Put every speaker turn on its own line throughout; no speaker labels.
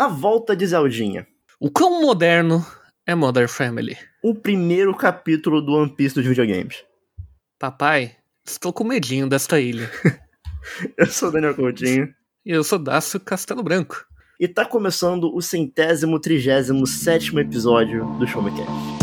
A volta de Zeldinha.
O quão moderno é Modern Family?
O primeiro capítulo do One Piece dos videogames.
Papai, estou com medinho desta ilha.
Eu sou Daniel Coutinho.
E eu sou Dácio Castelo Branco.
E tá começando o centésimo, trigésimo, sétimo episódio do Show Me Cast.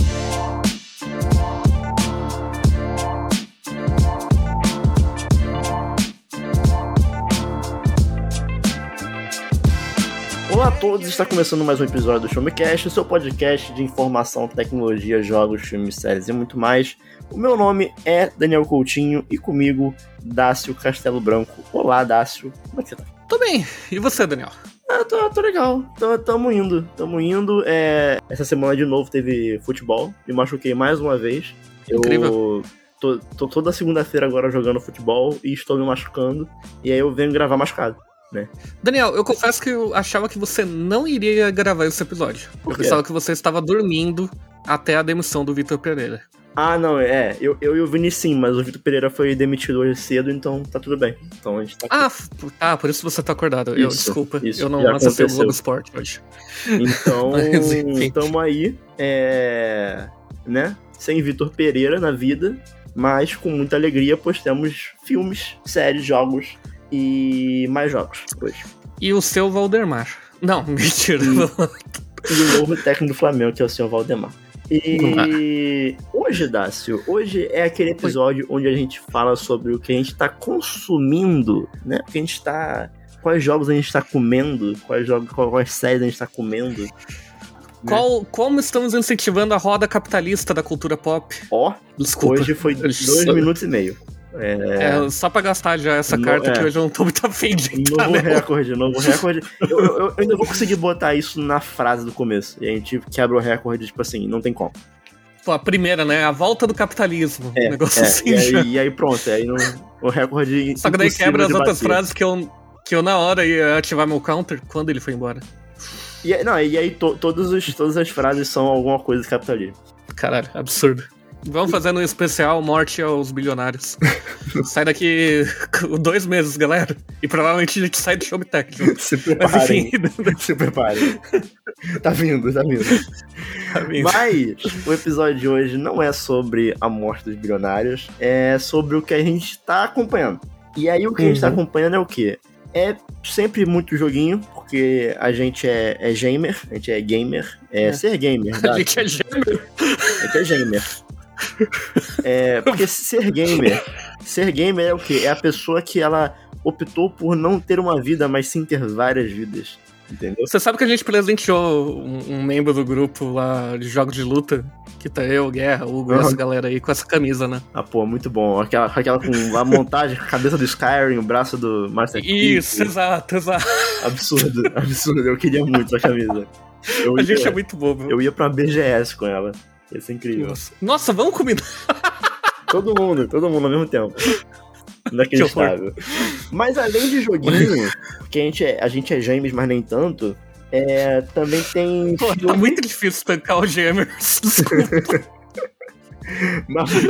Todos, está começando mais um episódio do Show Me Cast, o seu podcast de informação, tecnologia, jogos, filmes, séries e muito mais. O meu nome é Daniel Coutinho e comigo, Dácio Castelo Branco. Olá, Dácio, como é que você tá?
Tô bem. E você, Daniel?
Ah, tô, tô legal. Tô, tamo indo. Tamo indo. É... Essa semana de novo teve futebol. Me machuquei mais uma vez.
Incrível.
Eu tô, tô toda segunda-feira agora jogando futebol e estou me machucando. E aí eu venho gravar machucado. Né?
Daniel, eu confesso que eu achava que você não iria gravar esse episódio.
Por
Eu pensava que você estava dormindo até a demissão do Vitor Pereira.
Ah, não, é. Eu, eu e o Vini sim, mas o Vitor Pereira foi demitido hoje cedo, então tá tudo bem. Então a gente tá.
Ah, f- ah, por isso você tá acordado. eu,
Isso,
desculpa,
isso,
eu não acessei o. Globo Esporte hoje.
Então,
Mas,
tamo aí, é, né? Sem Vitor Pereira na vida, mas com muita alegria, pois temos filmes, séries, jogos e mais jogos hoje.
E o seu Valdemar. Não, mentira.
E o novo técnico do Flamengo, que é o senhor Valdemar. E hoje, Dácio, hoje é aquele episódio onde a gente fala sobre o que a gente tá consumindo, né? O que a gente tá. Quais jogos a gente tá comendo, quais jogos, quais séries a gente tá comendo.
Qual, como estamos incentivando a roda capitalista da cultura pop?
Ó,
Desculpa.
hoje foi dois minutos e meio. É,
É, só pra gastar já essa
No-
carta
é.
que hoje eu não tô muito afim de
Novo
né?
recorde, novo recorde. Eu, eu, eu ainda vou conseguir botar isso na frase do começo. E a gente quebra o recorde, tipo assim, não tem como.
Pô, a primeira, né? A volta do capitalismo.
É,
um negócio
é,
assim
e, aí, e aí pronto, aí não, o recorde.
Só que daí quebra as outras frases que eu, que eu na hora ia ativar meu counter quando ele foi embora.
E, aí- não, e aí to, todos os, todas as frases são alguma coisa de capitalismo.
Caralho, absurdo. Vamos fazendo um especial Morte aos Bilionários. sai daqui dois meses, galera. E provavelmente a gente sai do Showtech. junto.
Se
Mas
preparem.
enfim,
se preparem. tá vindo, tá vindo.
tá vindo.
Mas o episódio de hoje não é sobre a morte dos bilionários, é sobre o que a gente tá acompanhando. E aí o que a gente tá
Uhum.
acompanhando é o quê? É sempre muito joguinho, porque a gente é, é gamer, a gente é gamer, é,
É.
ser gamer,
a gente é gêmeo.
A gente é gamer. É, porque ser gamer, ser gamer é o quê? É a pessoa que ela optou por não ter uma vida, mas sim ter várias vidas. Entendeu?
Você sabe que a gente presenteou um, um membro do grupo lá de jogos de luta? Que tá eu, Guerra, o Hugo
Uhum.
essa galera aí com essa camisa, né?
Ah, pô, muito bom. Aquela, aquela com a montagem, a cabeça do Skyrim, o braço do Master
Isso,
Chief.
exato, exato.
Absurdo, absurdo. Eu queria muito a camisa. Eu
A
ia,
gente é muito bobo.
eu ia pra BGS com ela. Ia ser incrível.
Nossa. Nossa, vamos combinar.
Todo mundo, todo mundo ao mesmo tempo. Inacreditável. Mas além de joguinho, que a gente é, a gente é gêmeos, mas nem tanto, é, também tem
Pô, tá
filme.
muito difícil tancar os gêmeos. Desculpa.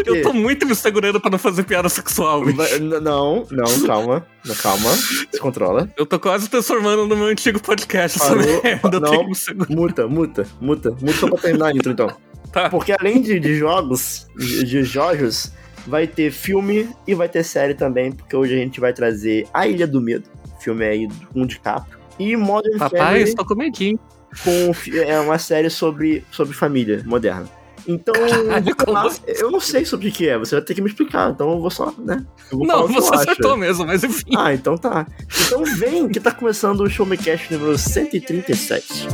Eu tô muito me segurando pra não fazer piada sexual. bicho.
Não, não, calma. Calma. Se controla.
Eu tô quase transformando no meu antigo podcast essa
Parou.
merda. Eu
Não.
tenho que me segurar.
Muta, muta, muta. Muta só pra terminar a intro, então. Porque além de, de jogos, de, de jogos, vai ter filme e vai ter série também, porque hoje a gente vai trazer A Ilha do Medo, filme aí com um DiCaprio, e Modern
Papai,
Family,
estou com medinho.
com, é uma série sobre, sobre família moderna. Então,
Caralho, assim?
eu não sei sobre o que é, você vai ter que me explicar, então eu vou só, né? Vou
Não, você
acho.
acertou mesmo, mas enfim.
Ah, então tá. Então vem que tá começando o Show Me Cash número 137.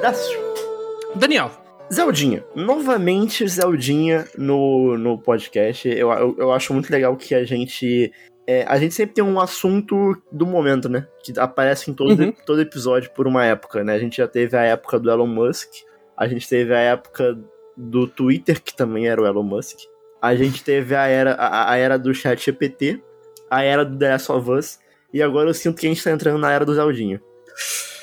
Dácio,
Daniel,
Zeldinha, novamente Zeldinha no, no podcast. Eu, eu, eu acho muito legal que a gente. é, a gente sempre tem um assunto do momento, né? Que aparece em todo,
Uhum.
todo episódio por uma época, né? A gente já teve a época do Elon Musk, a gente teve a época do Twitter, que também era o Elon Musk. A gente teve a era, a, a era do chat GPT, a era do The Last of Us, e agora eu sinto que a gente tá entrando na era do Zeldinho.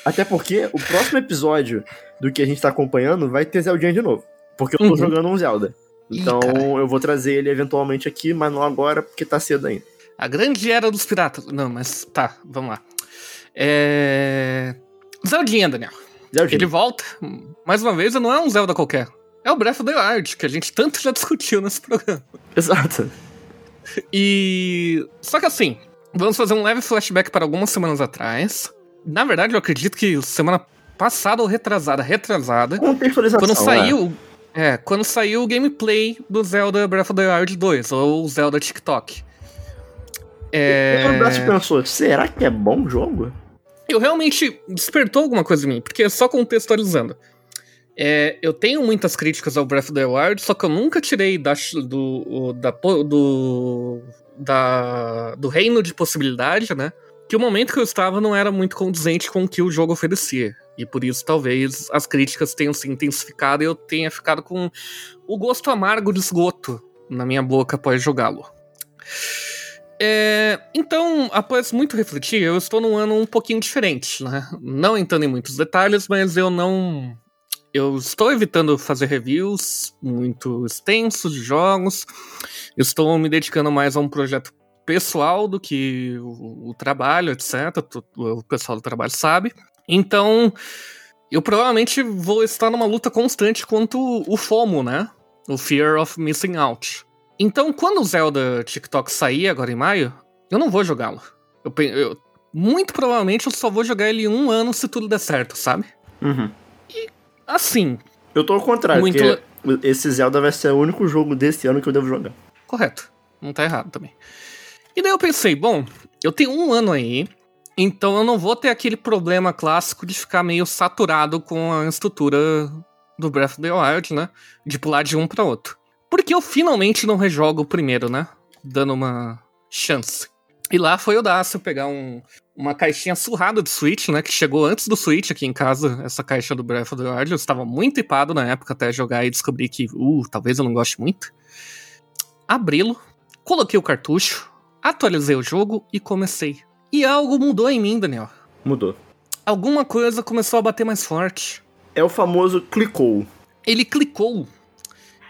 Até porque o próximo episódio do que a gente tá acompanhando vai ter Zeldinha de novo. Porque eu tô
Uhum.
jogando um Zelda. Então
Ih,
eu vou trazer ele eventualmente aqui, mas não agora, porque tá cedo ainda.
A grande era dos piratas. Não, mas tá, vamos lá. É. Zeldinha, Daniel.
Zeldinha.
Ele volta. Mais uma vez, não é um Zelda qualquer. É o Breath of the Wild, que a gente tanto já discutiu nesse programa.
Exato.
E. Só que assim, vamos fazer um leve flashback para algumas semanas atrás. Na verdade, eu acredito que semana passada ou retrasada, retrasada,
Contextualização.
quando
é.
saiu. É, quando saiu o gameplay do Zelda Breath of the Wild 2, ou Zelda TikTok. É...
O braço pensou, será que é bom o jogo?
Eu realmente despertou alguma coisa em mim, porque só contextualizando. É, eu tenho muitas críticas ao Breath of the Wild, só que eu nunca tirei da, do, da, do, da, do reino de possibilidade, né? Que o momento que eu estava não era muito condizente com o que o jogo oferecia. E por isso, talvez, as críticas tenham se intensificado e eu tenha ficado com o gosto amargo de esgoto na minha boca após jogá-lo. É, então, após muito refletir, eu estou num ano um pouquinho diferente, né? Não entrando em muitos detalhes, mas eu não. Eu estou evitando fazer reviews muito extensos de jogos. Estou me dedicando mais a um projeto pessoal do que o, o trabalho, etc. O pessoal do trabalho sabe. Então, eu provavelmente vou estar numa luta constante contra o FOMO, né? O Fear of Missing Out. Então, quando o Zelda TikTok sair agora em maio, eu não vou jogá-lo. Eu, eu- muito provavelmente eu só vou jogar ele um ano se tudo der certo, sabe?
Uhum.
Assim,
Eu tô ao contrário,
Muito
porque esse Zelda vai ser o único jogo desse ano que eu devo jogar.
correto. Não tá errado também. E daí eu pensei, bom, eu tenho um ano aí, então eu não vou ter aquele problema clássico de ficar meio saturado com a estrutura do Breath of the Wild, né? De pular de um pra outro. Porque eu finalmente não rejogo o primeiro, né? Dando uma chance. E lá foi o Dácio pegar um, uma caixinha surrada do Switch, né? Que chegou antes do Switch aqui em casa, essa caixa do Breath of the Wild. Eu estava muito hipado na época até jogar e descobri que, uh, talvez eu não goste muito. Abri-lo, coloquei o cartucho, atualizei o jogo e comecei. E algo mudou em mim, Daniel.
Mudou.
Alguma coisa começou a bater mais forte.
É o famoso clicou.
Ele clicou.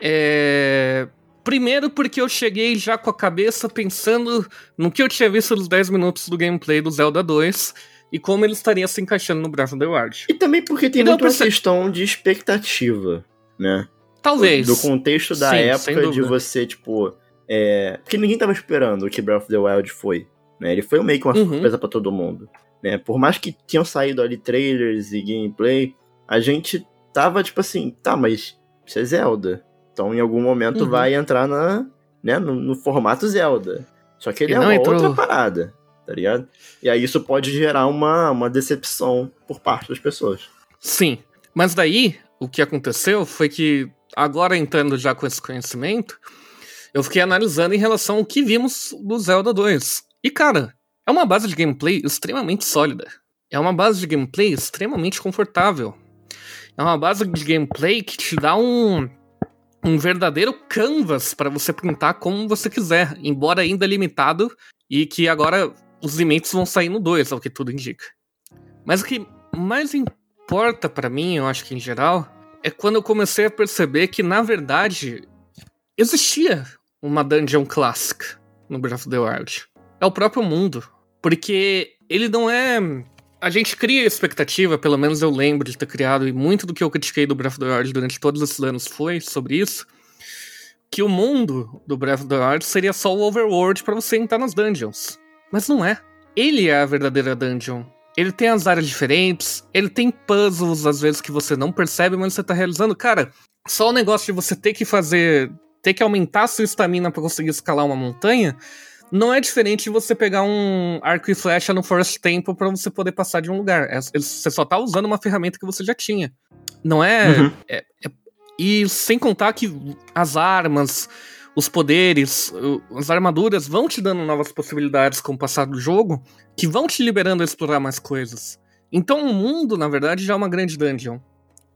É... Primeiro porque eu cheguei já com a cabeça pensando no que eu tinha visto nos 10 minutos do gameplay do Zelda 2 e como ele estaria se encaixando no Breath of the Wild.
E também porque tem muito
perce-
questão de expectativa, né?
Talvez.
Do contexto da
Sim,
época de você, tipo. É... Porque ninguém tava esperando o que Breath of the Wild foi. Né? Ele foi meio que uma
Uhum.
surpresa pra todo mundo. Né? Por mais que tinham saído ali trailers e gameplay, a gente tava tipo assim, tá, mas isso é Zelda. Então em algum momento
Uhum.
vai entrar na, né, no, no formato Zelda. Só que ele é uma
entrou-
outra parada, tá ligado? E aí isso pode gerar uma, uma decepção por parte das pessoas.
Sim. Mas daí, o que aconteceu foi que, agora entrando já com esse conhecimento, eu fiquei analisando em relação ao que vimos do Zelda 2. E, cara, é uma base de gameplay extremamente sólida. É uma base de gameplay extremamente confortável. É uma base de gameplay que te dá um, um verdadeiro canvas para você pintar como você quiser, embora ainda limitado, e que agora os limites vão sair no 2, ao que tudo indica. Mas o que mais importa pra mim, eu acho que em geral, é quando eu comecei a perceber que, na verdade, existia uma dungeon clássica no Breath of the Wild. É o próprio mundo. Porque ele não é. A gente cria expectativa, pelo menos eu lembro de ter criado, e muito do que eu critiquei do Breath of the Wild durante todos esses anos foi sobre isso. Que o mundo do Breath of the Wild seria só o overworld pra você entrar nas dungeons. Mas não é. Ele é a verdadeira dungeon. Ele tem as áreas diferentes, ele tem puzzles às vezes que você não percebe, mas você tá realizando. Cara, só o negócio de você ter que fazer. Ter que aumentar a sua estamina pra conseguir escalar uma montanha. Não é diferente de você pegar um arco e flecha no Forest Temple pra você poder passar de um lugar. É- você só tá usando uma ferramenta que você já tinha. Não é,
Uhum.
é- é- E sem contar que as armas, os poderes, as armaduras vão te dando novas possibilidades com o passar do jogo que vão te liberando a explorar mais coisas. Então o mundo, na verdade, já é uma grande dungeon.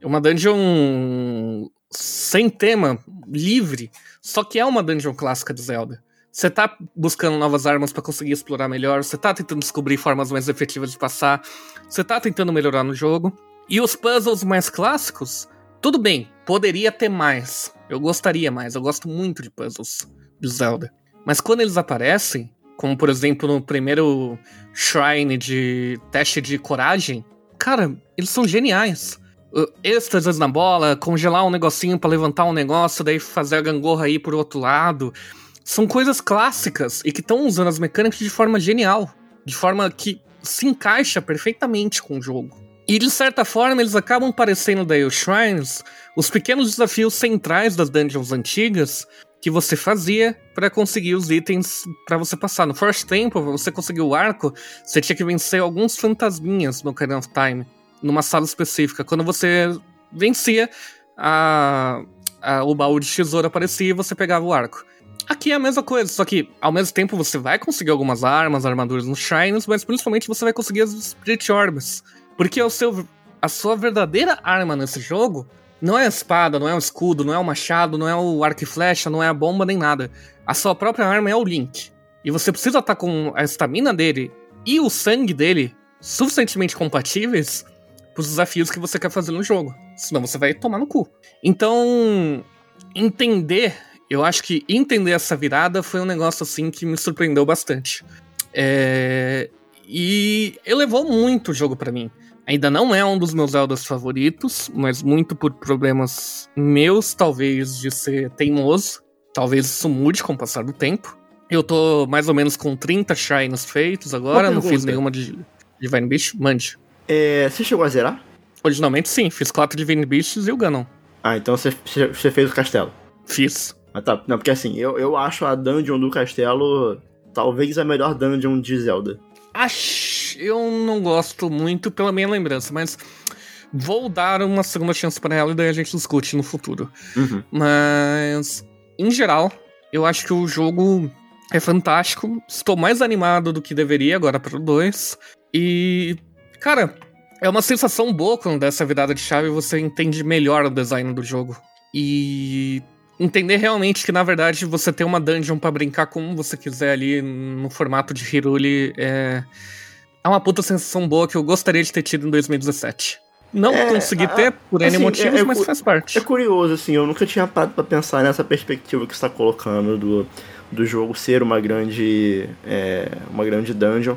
É uma dungeon sem tema, livre, só que é uma dungeon clássica de Zelda. Você tá buscando novas armas para conseguir explorar melhor, você tá tentando descobrir formas mais efetivas de passar, você tá tentando melhorar no jogo. E os puzzles mais clássicos, tudo bem, poderia ter mais. Eu gostaria mais, eu gosto muito de puzzles de Zelda. Mas quando eles aparecem, como por exemplo no primeiro Shrine de teste de coragem, cara, eles são geniais. Uh, êxtases na bola, congelar um negocinho para levantar um negócio, daí fazer a gangorra aí por outro lado. São coisas clássicas e que estão usando as mecânicas de forma genial. De forma que se encaixa perfeitamente com o jogo. E de certa forma eles acabam parecendo daí os Shrines, os pequenos desafios centrais das dungeons antigas que você fazia para conseguir os itens para você passar. No First Temple, você conseguiu o arco, você tinha que vencer alguns fantasminhas no Ocarina of Time numa sala específica. Quando você vencia, a, a, o baú de tesouro aparecia e você pegava o arco. Aqui é a mesma coisa, só que ao mesmo tempo você vai conseguir algumas armas, armaduras nos Shrines, mas principalmente você vai conseguir as Spirit Orbs. Porque o seu, a sua verdadeira arma nesse jogo não é a espada, não é o escudo, não é o machado, não é o arco e flecha, não é a bomba nem nada. A sua própria arma é o Link. E você precisa estar com a estamina dele e o sangue dele suficientemente compatíveis pros desafios que você quer fazer no jogo. Senão você vai tomar no cu. Então, entender, eu acho que entender essa virada foi um negócio assim que me surpreendeu bastante. É... E elevou muito o jogo para mim. Ainda não é um dos meus Zeldas favoritos, mas muito por problemas meus, talvez, de ser teimoso. Talvez isso mude com o passar do tempo. Eu tô mais ou menos com 30 Shines feitos agora, não fiz nenhuma de Divine Beast. Mande.
É, você chegou a zerar?
Originalmente sim, fiz quatro Divine Beasts e o Ganon.
Ah, então você, você fez o castelo.
Fiz.
Ah tá, não, porque assim, eu, eu acho a dungeon do castelo talvez a melhor dungeon de Zelda.
Acho, eu não gosto muito pela minha lembrança, mas vou dar uma segunda chance para ela e daí a gente discute no futuro.
Uhum.
Mas, em geral, eu acho que o jogo é fantástico. Estou mais animado do que deveria agora para o 2. E Cara, é uma sensação boa quando dessa virada de chave você entende melhor o design do jogo. E entender realmente que, na verdade, você tem uma dungeon para brincar como você quiser ali no formato de Hiruli é... é uma puta sensação boa que eu gostaria de ter tido em 2017. Não é, consegui ter por N assim, motivos, é, é, mas faz parte.
É curioso, assim, eu nunca tinha parado pra pensar nessa perspectiva que você tá colocando do, do jogo ser uma grande, é, uma grande dungeon.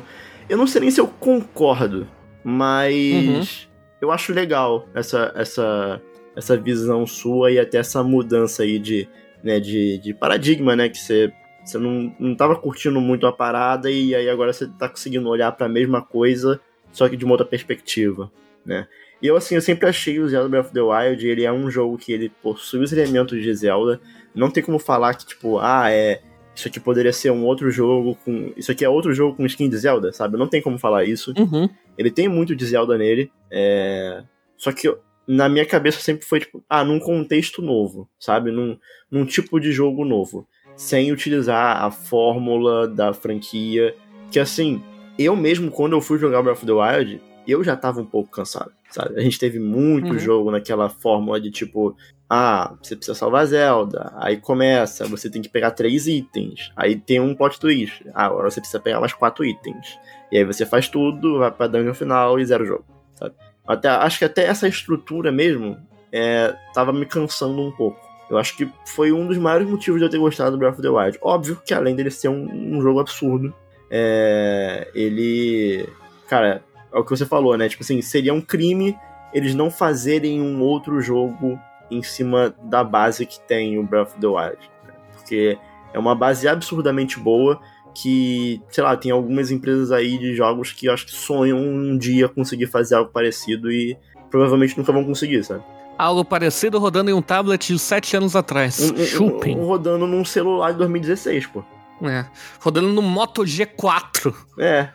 Eu não sei nem se eu concordo mas uhum. eu acho legal essa, essa, essa visão sua e até essa mudança aí de, né, de, de paradigma, né? Que você, você não, não tava curtindo muito a parada e aí agora você tá conseguindo olhar para a mesma coisa, só que de uma outra perspectiva, né? E eu, assim, eu sempre achei o Zelda Breath of the Wild, ele é um jogo que ele possui os elementos de Zelda. Não tem como falar que, tipo, ah, é isso aqui poderia ser um outro jogo com. Isso aqui é outro jogo com skin de Zelda, sabe? Não tem como falar isso.
Uhum.
Ele tem muito de Zelda nele. É... Só que na minha cabeça sempre foi, tipo, ah, num contexto novo, sabe? Num, num tipo de jogo novo. Sem utilizar a fórmula da franquia. Que assim, eu mesmo, quando eu fui jogar Breath of the Wild, eu já tava um pouco cansado, sabe? A gente teve muito uhum. jogo naquela fórmula de tipo, ah, você precisa salvar Zelda. Aí começa, você tem que pegar três itens. Aí tem um plot twist. Ah, agora você precisa pegar mais quatro itens. E aí você faz tudo, vai pra dungeon final e zero jogo, sabe? Até, acho que até essa estrutura mesmo é, tava me cansando um pouco. Eu acho que foi um dos maiores motivos de eu ter gostado do Breath of the Wild. Óbvio que além dele ser um, um jogo absurdo, é, ele. Cara, é o que você falou, né? Tipo assim, seria um crime eles não fazerem um outro jogo em cima da base que tem o Breath of the Wild. Né? Porque é uma base absurdamente boa que, sei lá, tem algumas empresas aí de jogos que eu acho que sonham um dia conseguir fazer algo parecido e provavelmente nunca vão conseguir, sabe?
Algo parecido rodando em um tablet de 7 anos atrás. Um, Chupem.
Um, um, rodando num celular de 2016, pô.
É. Rodando no Moto G4.
É.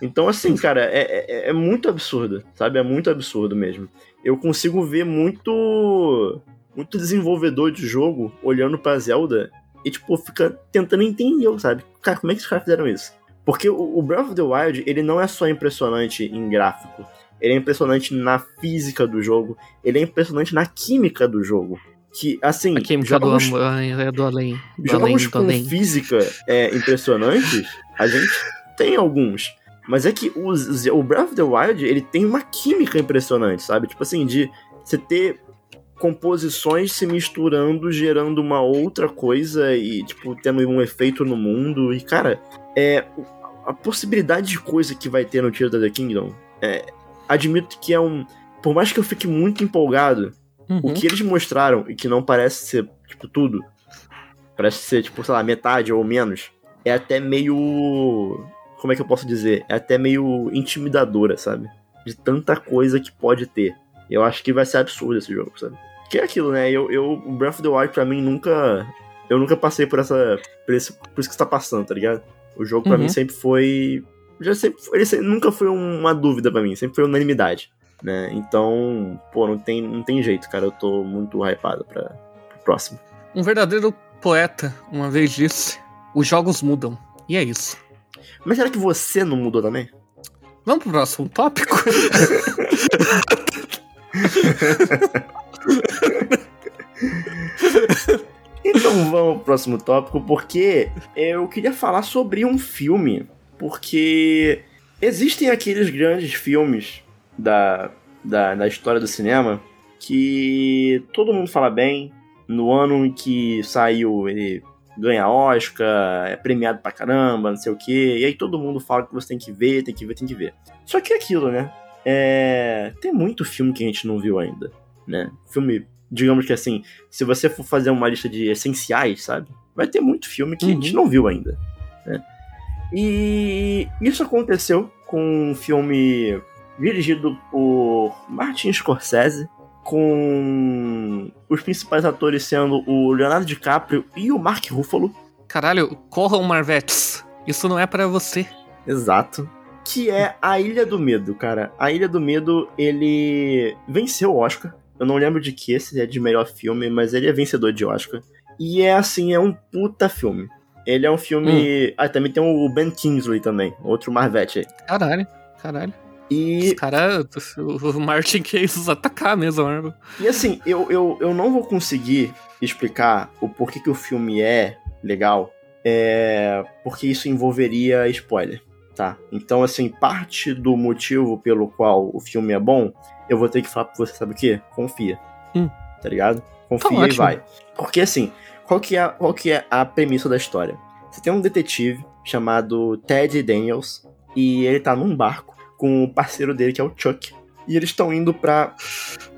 Então, assim, cara, é, é, é muito absurdo, sabe? É muito absurdo mesmo eu consigo ver muito muito desenvolvedor de jogo olhando pra Zelda e, tipo, fica tentando entender, sabe? Cara, como é que os caras fizeram isso? Porque o, Breath of the Wild, ele não é só impressionante em gráfico. ele é impressionante na física do jogo, ele é impressionante na química do jogo. Que, assim,
a química jogos, do, é do além. Do
jogos
além,
com além. física é, impressionantes, a gente tem alguns. Mas é que o, o Breath of the Wild, ele tem uma química impressionante, sabe? Tipo assim, de você ter composições se misturando, gerando uma outra coisa e, tipo, tendo um efeito no mundo. E, cara, é, a possibilidade de coisa que vai ter no Tears of the Kingdom, é, admito que é um. Por mais que eu fique muito empolgado, uhum. o que eles mostraram, e que não parece ser, tipo, tudo, parece ser, tipo, sei lá, metade ou menos, é até meio. Como é que eu posso dizer? É até meio intimidadora, sabe? De tanta coisa que pode ter. Eu acho que vai ser absurdo esse jogo, sabe? Que é aquilo, né? Eu, eu, o Breath of the Wild pra mim nunca. Eu nunca passei por essa. Por, esse, por isso que você tá passando, tá ligado? O jogo pra uhum. mim sempre foi. Já sempre, ele sempre, nunca foi uma dúvida para mim, sempre foi unanimidade. Né? Então, pô, não tem, não tem jeito, cara. Eu tô muito hypado pra, pro próximo.
Um verdadeiro poeta uma vez disse: os jogos mudam. E é isso.
Mas será que você não mudou também?
Vamos pro próximo tópico?
então vamos pro próximo tópico, porque eu queria falar sobre um filme. Porque existem aqueles grandes filmes da, da, da história do cinema que todo mundo fala bem. No ano em que saiu, ele ganha Oscar, é premiado pra caramba, não sei o quê. E aí todo mundo fala que você tem que ver, tem que ver, tem que ver. Só que é aquilo, né? É... Tem muito filme que a gente não viu ainda, né? Filme, digamos que assim, se você for fazer uma lista de essenciais, sabe? Vai ter muito filme que uhum. a gente uhum. não viu ainda, né? E isso aconteceu com um filme dirigido por Martin Scorsese, com os principais atores sendo o Leonardo DiCaprio e o Mark Ruffalo.
Caralho, corram Marvetes. Isso não é para você.
Exato. Que é A Ilha do Medo, cara. A Ilha do Medo, ele venceu o Oscar. Eu não lembro de que esse é de melhor filme, mas ele é vencedor de Oscar. E é assim, é um puta filme. Ele é um filme. Hum. Ah, também tem o Ben Kingsley também, outro Marvete aí.
Caralho, caralho. E. Os caras, o Martin Case atacar mesmo, Marvel.
E assim, eu, eu, eu não vou conseguir explicar o porquê que o filme é legal, é, porque isso envolveria spoiler, tá? Então, assim, parte do motivo pelo qual o filme é bom, eu vou ter que falar pra você, sabe o quê? Confia. Hum. Tá ligado? Confia tá e vai. Porque, assim, qual que, é, qual que é a premissa da história? Você tem um detetive chamado Ted Daniels, e ele tá num barco com o parceiro dele, que é o Chuck. E eles estão indo pra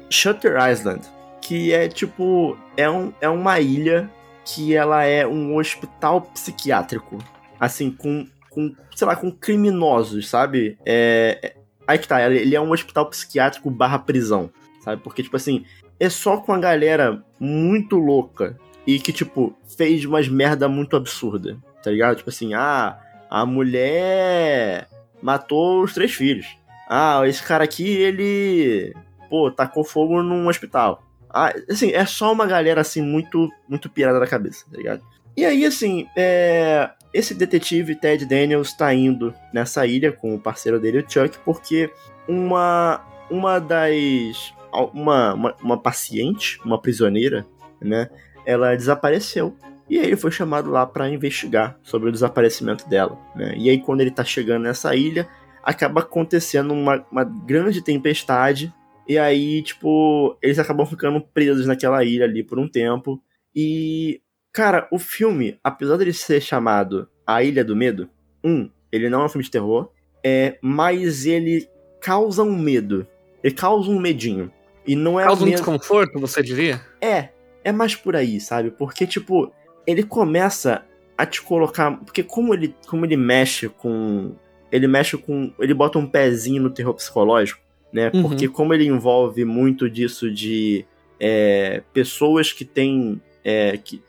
Shutter Island, que é tipo. É, um, é uma ilha que ela é um hospital psiquiátrico. Assim, com, com sei lá, com criminosos, sabe? É, é, aí que tá, ele é um hospital psiquiátrico barra prisão, sabe? Porque, tipo assim, é só com a galera muito louca e que, tipo, fez umas merda muito absurda, tá ligado? Tipo assim, ah, a mulher matou os três filhos. Ah, esse cara aqui, ele, pô, tacou fogo num hospital. Ah, assim, é só uma galera, assim, muito, muito pirada da cabeça, tá ligado? E aí, assim, é... esse detetive Ted Daniels tá indo nessa ilha com o parceiro dele, o Chuck, porque uma, uma das... Uma, uma, uma paciente, uma prisioneira, né? Ela desapareceu e aí ele foi chamado lá para investigar sobre o desaparecimento dela. Né? E aí quando ele tá chegando nessa ilha, acaba acontecendo uma, uma grande tempestade. E aí, tipo, eles acabam ficando presos naquela ilha ali por um tempo. E, cara, o filme, apesar dele ser chamado A Ilha do Medo, um, ele não é um filme de terror, é, mas ele causa um medo. Ele causa um medinho. E não é
Causa um desconforto, você diria?
É, é mais por aí, sabe? Porque, tipo, ele começa a te colocar. Porque como ele, como ele mexe com. Ele mexe com. Ele bota um pezinho no terror psicológico, né? Uhum. Porque como ele envolve muito disso de é, pessoas que têm. É, que,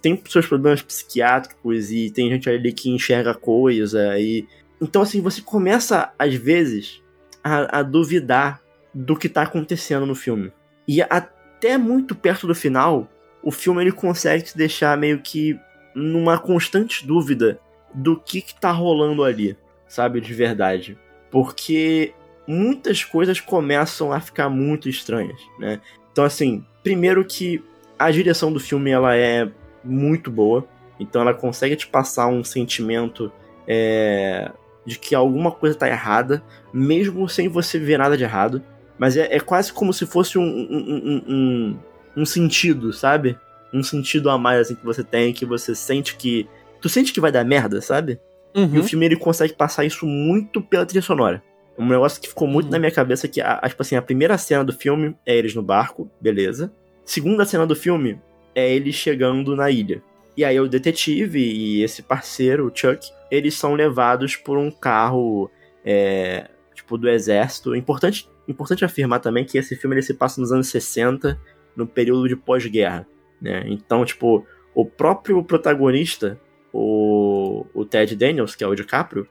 tem seus problemas psiquiátricos e tem gente ali que enxerga coisa e. Então, assim, você começa, às vezes, a, a duvidar do que tá acontecendo no filme. E até muito perto do final, o filme ele consegue te deixar meio que numa constante dúvida do que que tá rolando ali, sabe, de verdade. Porque muitas coisas começam a ficar muito estranhas, né? Então, assim, primeiro que a direção do filme ela é muito boa, então ela consegue te passar um sentimento é, de que alguma coisa tá errada, mesmo sem você ver nada de errado. Mas é, é quase como se fosse um, um, um, um, sentido, sabe? Um sentido a mais assim, que você tem, que você sente que. Tu sente que vai dar merda, sabe? Uhum. E o filme ele consegue passar isso muito pela trilha sonora. Um negócio que ficou muito uhum. na minha cabeça que, a, tipo assim, a primeira cena do filme é eles no barco, beleza. Segunda cena do filme é eles chegando na ilha. E aí o detetive e esse parceiro, o Chuck, eles são levados por um carro, é, tipo, do exército. Importante, importante afirmar também que esse filme ele se passa nos anos 60, no período de pós-guerra, né? Então, tipo, o próprio protagonista, o, o Ted Daniels, que é o DiCaprio,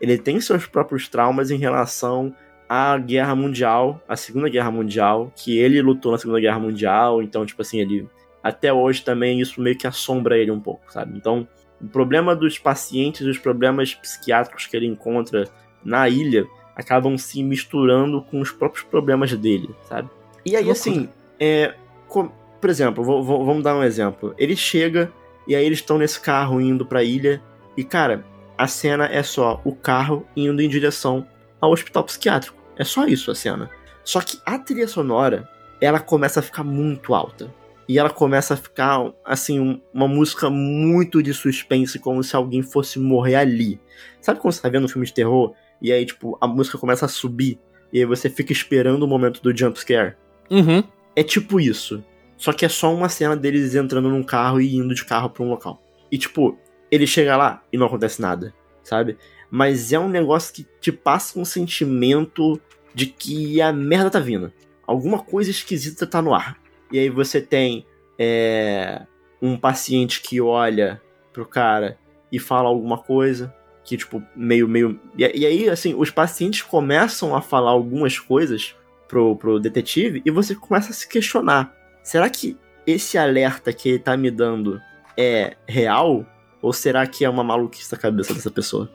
ele tem seus próprios traumas em relação à Guerra Mundial, à Segunda Guerra Mundial, que ele lutou na Segunda Guerra Mundial, então, tipo assim, ele. Até hoje também isso meio que assombra ele um pouco, sabe? Então, o problema dos pacientes, os problemas psiquiátricos que ele encontra na ilha, acabam se misturando com os próprios problemas dele, sabe? E aí, assim, é, por exemplo, vou, vou, vamos dar um exemplo. Ele chega e aí eles estão nesse carro indo pra ilha, e cara, a cena é só o carro indo em direção ao hospital psiquiátrico. É só isso a cena. Só que a trilha sonora, ela começa a ficar muito alta. E ela começa a ficar, assim, uma música muito de suspense, como se alguém fosse morrer ali. Sabe quando você tá vendo um filme de terror, e aí, tipo, a música começa a subir, e aí você fica esperando o momento do jump scare?
Uhum.
É tipo isso. Só que é só uma cena deles entrando num carro e indo de carro pra um local. E, tipo, ele chega lá e não acontece nada, sabe? Mas é um negócio que te passa um sentimento de que a merda tá vindo. Alguma coisa esquisita tá no ar. E aí você tem é, um paciente que olha pro cara e fala alguma coisa que, tipo, meio, meio. E, e, aí, assim, os pacientes começam a falar algumas coisas pro, pro detetive e você começa a se questionar: será que esse alerta que ele tá me dando é real? Ou será que é uma maluquice da cabeça dessa pessoa?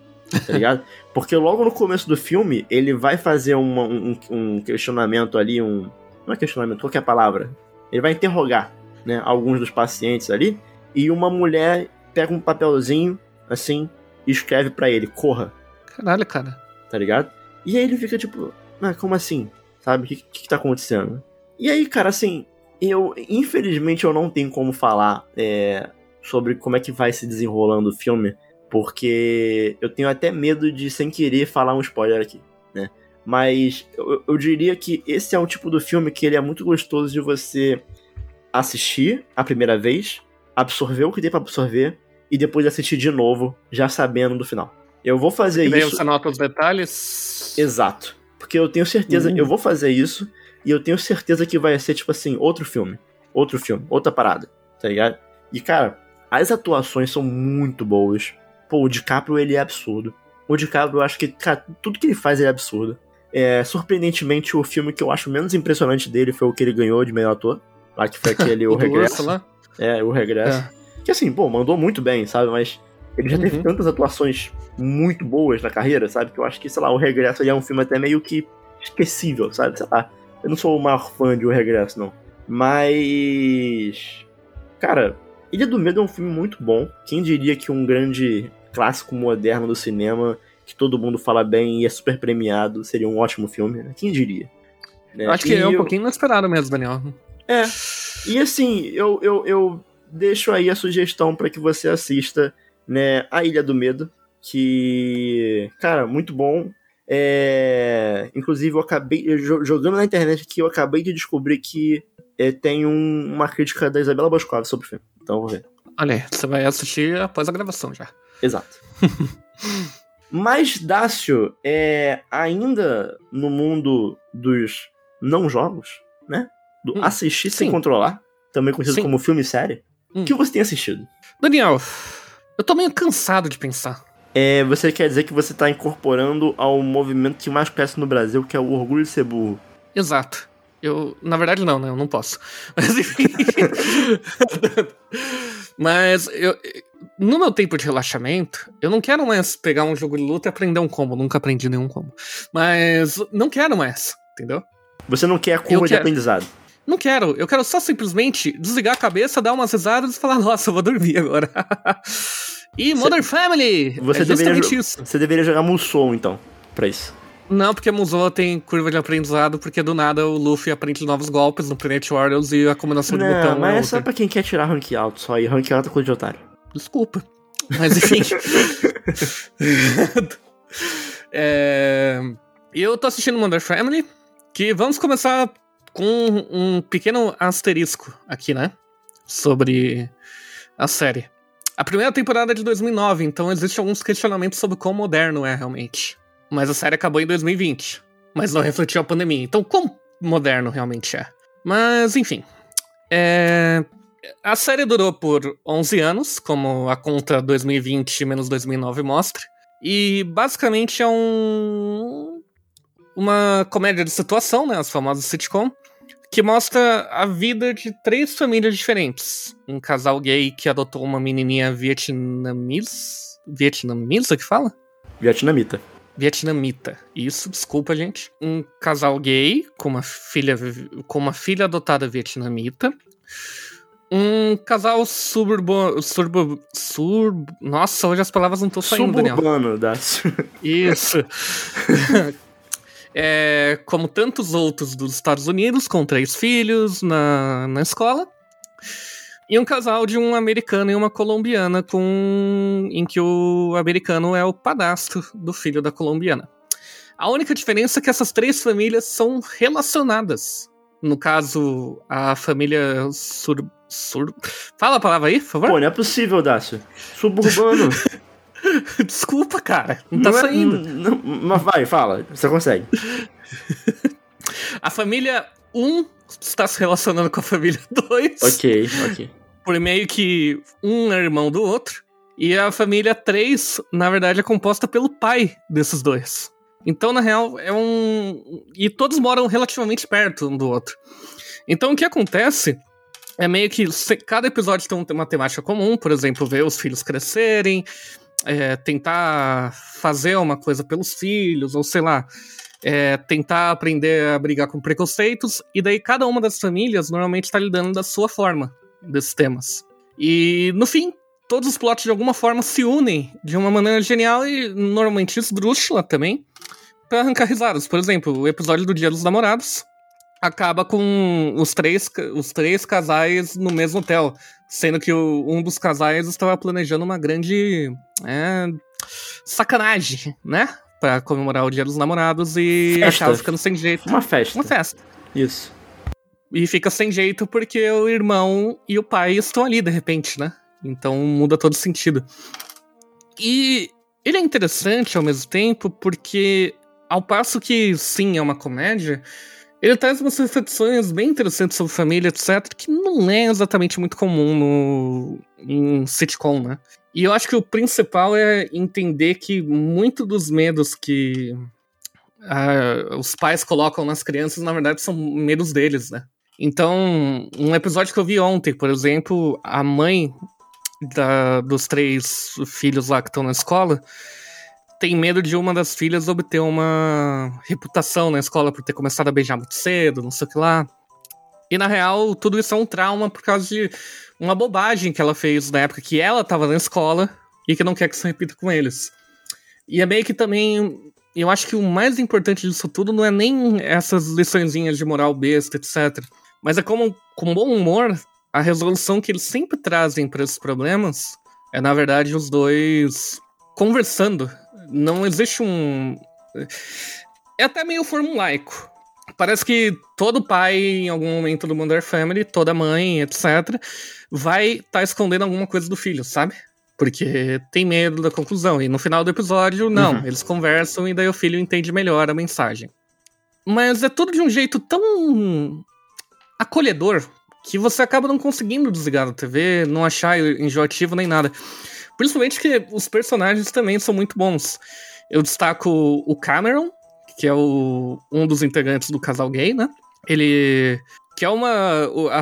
Tá ligado? Porque logo no começo do filme, ele vai fazer uma, um, um, questionamento ali, um. Não é questionamento, qual é a palavra? Ele vai interrogar, né, alguns dos pacientes ali, e uma mulher pega um papelzinho, assim, e escreve para ele, corra.
Caralho, cara.
Tá ligado? E aí ele fica tipo, ah, como assim? Sabe? O que, que, que tá acontecendo? E aí, cara, assim, eu, infelizmente, eu não tenho como falar é, sobre como é que vai se desenrolando o filme, porque eu tenho até medo de, sem querer, falar um spoiler aqui, né? Mas eu, eu diria que esse é um tipo do filme que ele é muito gostoso de você assistir a primeira vez, absorver o que tem pra absorver, e depois assistir de novo, já sabendo do final. Eu vou fazer e isso.
você nota os detalhes?
Exato. Porque eu tenho certeza, uhum. eu vou fazer isso, e eu tenho certeza que vai ser, tipo assim, outro filme. Outro filme, outra parada, tá ligado? E, cara, as atuações são muito boas. Pô, o DiCaprio, ele é absurdo. O DiCaprio, eu acho que, cara, tudo que ele faz é absurdo. É, surpreendentemente, o filme que eu acho menos impressionante dele foi o que ele ganhou de melhor ator. Lá que foi aquele O Regresso. Lá? É, O Regresso. É. Que assim, pô, mandou muito bem, sabe? Mas ele já uhum. teve tantas atuações muito boas na carreira, sabe? Que eu acho que, sei lá, O Regresso é um filme até meio que esquecível, sabe? Sei lá. Eu não sou o maior fã de O Regresso, não. Mas. Cara, Ilha do Medo é um filme muito bom. Quem diria que um grande clássico moderno do cinema, que todo mundo fala bem e é super premiado, seria um ótimo filme, né? Quem diria?
Né? Acho que e é um eu... pouquinho inesperado mesmo, Daniel.
É. E assim, eu, eu, eu deixo aí a sugestão para que você assista, né, A Ilha do Medo, que, cara, muito bom. É... Inclusive, eu acabei jogando na internet aqui, eu acabei de descobrir que é, tem um, uma crítica da Isabela Boscov sobre o filme. Então vou ver.
Olha você vai assistir após a gravação já.
Exato. Mas, Dácio, é, ainda no mundo dos não jogos, né? Do hum, assistir sim. sem controlar, também conhecido sim. como filme e série, hum. o que você tem assistido?
Daniel, eu tô meio cansado de pensar.
É, você quer dizer que você tá incorporando ao movimento que mais cresce no Brasil, que é o orgulho de ser burro.
Exato. Eu, na verdade, não, né? Eu não posso. Mas enfim. Mas eu, no meu tempo de relaxamento, eu não quero mais pegar um jogo de luta e aprender um combo. Nunca aprendi nenhum combo. Mas não quero mais, entendeu?
Você não quer a curva de aprendizado.
Não quero. Eu quero só simplesmente desligar a cabeça, dar umas risadas e falar, nossa, eu vou dormir agora. e Modern Family!
Você, é deveria, isso. você deveria jogar Musou, então, pra isso.
Não, porque Musou tem curva de aprendizado, porque do nada o Luffy aprende novos golpes no Planet Warriors e a combinação
não,
de botão
mas é, é só pra quem quer tirar rank alto só, e rank alto é coisa de otário.
Desculpa. Mas enfim. é... Eu tô assistindo Modern Family, que vamos começar com um pequeno asterisco aqui, né? Sobre a série. A primeira temporada é de 2009, então existem alguns questionamentos sobre quão moderno é realmente. Mas a série acabou em 2020. Mas não refletiu a pandemia. Então, quão moderno realmente é? Mas, enfim. É... A série durou por 11 anos, como a conta 2020 menos 2009 mostra. E basicamente é um. Uma comédia de situação, né? As famosas sitcom que mostra a vida de três famílias diferentes. Um casal gay que adotou uma menininha vietnamita. Vietnamita que fala?
Vietnamita.
Vietnamita. Isso, desculpa, gente. Um casal gay com uma filha com uma filha adotada vietnamita. Um casal suburbo, surbo, sur, nossa, hoje as palavras não estão saindo,
Suburbano, Daniel.
Isso. é, como tantos outros dos Estados Unidos, com três filhos na, na escola. E um casal de um americano e uma colombiana, com em que o americano é o padastro do filho da colombiana. A única diferença é que essas três famílias são relacionadas. No caso, a família sur... sur... Fala a palavra aí, por favor.
Pô, não é possível, Dácio. Suburbano.
Desculpa, cara. Não, tá não tá é, saindo.
Não, mas vai, fala. Você consegue.
a família 1 um está se relacionando com a família 2.
Ok, ok.
Por meio que um é irmão do outro. E a família 3, na verdade, é composta pelo pai desses dois. Então, na real, é um. E todos moram relativamente perto um do outro. Então, o que acontece é meio que cada episódio tem uma temática comum, por exemplo, ver os filhos crescerem, é, tentar fazer uma coisa pelos filhos, ou sei lá, é, tentar aprender a brigar com preconceitos, e daí cada uma das famílias normalmente está lidando da sua forma desses temas. E no fim, todos os plots de alguma forma se unem de uma maneira genial e normalmente esdrúxula também, para arrancar risadas. Por exemplo, o episódio do Dia dos Namorados acaba com os três, os três casais no mesmo hotel, sendo que o, um dos casais estava planejando uma grande é, sacanagem, né? Pra comemorar o Dia dos Namorados e festa. acaba ficando sem jeito.
Uma festa.
Uma festa.
Isso.
E fica sem jeito porque o irmão e o pai estão ali de repente, né? Então muda todo sentido. E ele é interessante ao mesmo tempo porque, ao passo que sim, é uma comédia, ele traz umas reflexões bem interessantes sobre família, etc., que não é exatamente muito comum no, em sitcom, né? E eu acho que o principal é entender que muito dos medos que uh, os pais colocam nas crianças, na verdade, são medos deles, né? Então, um episódio que eu vi ontem, por exemplo, a mãe da, dos três filhos lá que estão na escola tem medo de uma das filhas obter uma reputação na escola por ter começado a beijar muito cedo, não sei o que lá. E na real, tudo isso é um trauma por causa de uma bobagem que ela fez na época que ela tava na escola e que não quer que isso repita com eles. E é meio que também. Eu acho que o mais importante disso tudo não é nem essas liçõezinhas de moral besta, etc. Mas é como, com bom humor, a resolução que eles sempre trazem para esses problemas é, na verdade, os dois conversando não existe um. É até meio formulaico. Parece que todo pai, em algum momento do Modern Family, toda mãe, etc., vai estar tá escondendo alguma coisa do filho, sabe? Porque tem medo da conclusão. E no final do episódio, não. Uhum. Eles conversam e daí o filho entende melhor a mensagem. Mas é tudo de um jeito tão acolhedor que você acaba não conseguindo desligar da TV, não achar enjoativo nem nada. Principalmente que os personagens também são muito bons. Eu destaco o Cameron, que é o, um dos integrantes do casal gay, né? Ele. que é uma. O, a,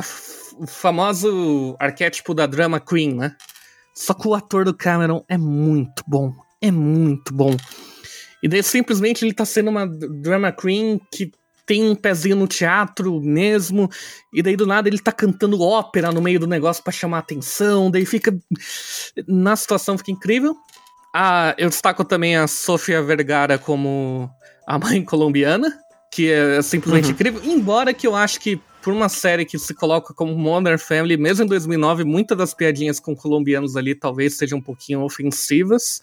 o famoso arquétipo da drama queen, né? Só que o ator do Cameron é muito bom. É muito bom. E daí simplesmente ele tá sendo uma drama queen que tem um pezinho no teatro mesmo, e daí do nada ele tá cantando ópera no meio do negócio para chamar atenção, daí fica. Na situação fica incrível. Ah, eu destaco também a Sofia Vergara como a mãe colombiana, que é simplesmente uhum. incrível, embora que eu acho que por uma série que se coloca como Modern Family, mesmo em 2009, muitas das piadinhas com colombianos ali talvez sejam um pouquinho ofensivas.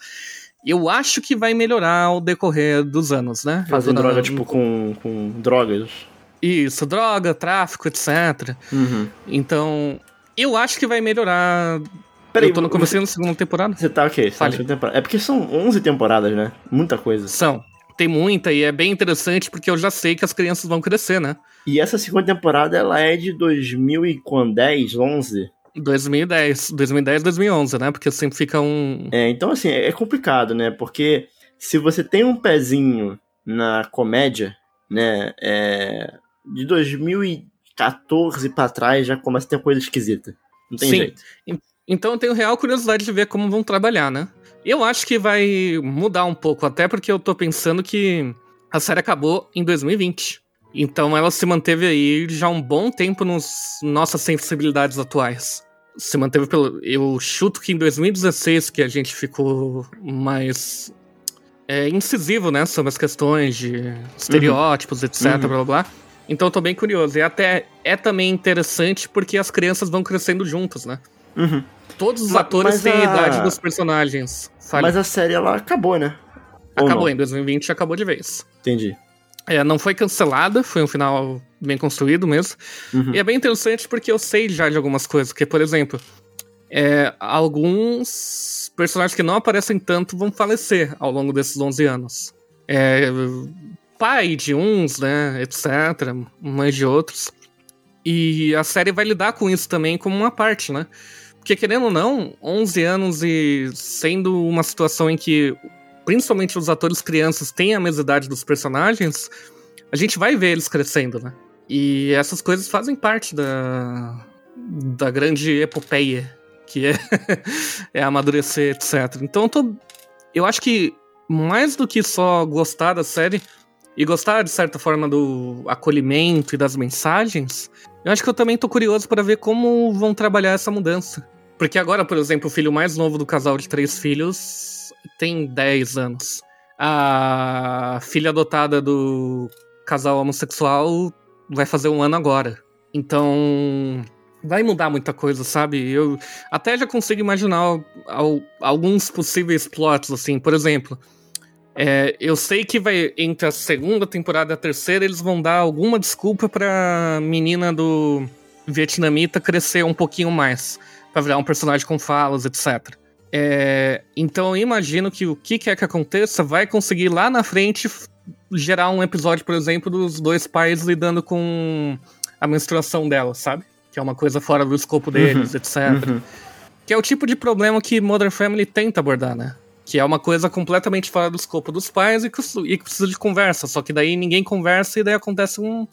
Eu acho que vai melhorar ao decorrer dos anos, né?
Fazendo droga, tipo, com, com drogas.
Isso, droga, tráfico, etc.
Uhum.
Então, eu acho que vai melhorar. Peraí, eu tô no começo da segunda temporada.
Você tá o quê? Tá temporada. É porque são 11 temporadas, né? Muita coisa.
São. Tem muita e é bem interessante porque eu já sei que as crianças vão crescer, né?
E essa segunda temporada, ela é de 2010, 11?
2010, 2010, 2011, né? Porque sempre fica um.
É, então assim, é complicado, né? Porque se você tem um pezinho na comédia, né? É, de 2014 para trás já começa a ter coisa esquisita. Não tem Sim. jeito.
Então eu tenho real curiosidade de ver como vão trabalhar, né? Eu acho que vai mudar um pouco, até porque eu tô pensando que a série acabou em 2020. Então ela se manteve aí já um bom tempo nos nossas sensibilidades atuais se manteve pelo. Eu chuto que em 2016 que a gente ficou mais é, incisivo, né? Sobre as questões de estereótipos, uhum. etc. Uhum. Blá, blá blá. Então eu tô bem curioso. E até é também interessante porque as crianças vão crescendo juntas, né?
Uhum.
Todos os atores têm a... idade dos personagens.
Fale. Mas a série ela acabou, né?
Acabou, em 2020 acabou de vez.
Entendi.
É, não foi cancelada, foi um final bem construído mesmo. Uhum. E é bem interessante porque eu sei já de algumas coisas. Que, por exemplo, é, alguns personagens que não aparecem tanto vão falecer ao longo desses 11 anos. É, pai de uns, né, etc., mãe de outros. E a série vai lidar com isso também como uma parte, né? Porque, querendo ou não, 11 anos e sendo uma situação em que principalmente os atores crianças têm a mesma idade dos personagens, a gente vai ver eles crescendo, né? E essas coisas fazem parte da, da grande epopeia que é, é amadurecer, etc. Então eu, tô, eu acho que mais do que só gostar da série e gostar de certa forma do acolhimento e das mensagens, eu acho que eu também tô curioso para ver como vão trabalhar essa mudança. Porque agora, por exemplo, o filho mais novo do casal de três filhos tem 10 anos. A filha adotada do casal homossexual vai fazer um ano agora. Então, vai mudar muita coisa, sabe? Eu até já consigo imaginar alguns possíveis plots, assim. Por exemplo, é, eu sei que vai entre a segunda temporada e a terceira eles vão dar alguma desculpa pra menina do vietnamita crescer um pouquinho mais, para virar um personagem com falas, etc. É, então eu imagino que o que quer que aconteça vai conseguir lá na frente gerar um episódio, por exemplo, dos dois pais lidando com a menstruação dela, sabe? Que é uma coisa fora do escopo deles, uhum, etc. Uhum. Que é o tipo de problema que Modern Family tenta abordar, né? Que é uma coisa completamente fora do escopo dos pais e que, e que precisa de conversa. Só que daí ninguém conversa e daí acontece um,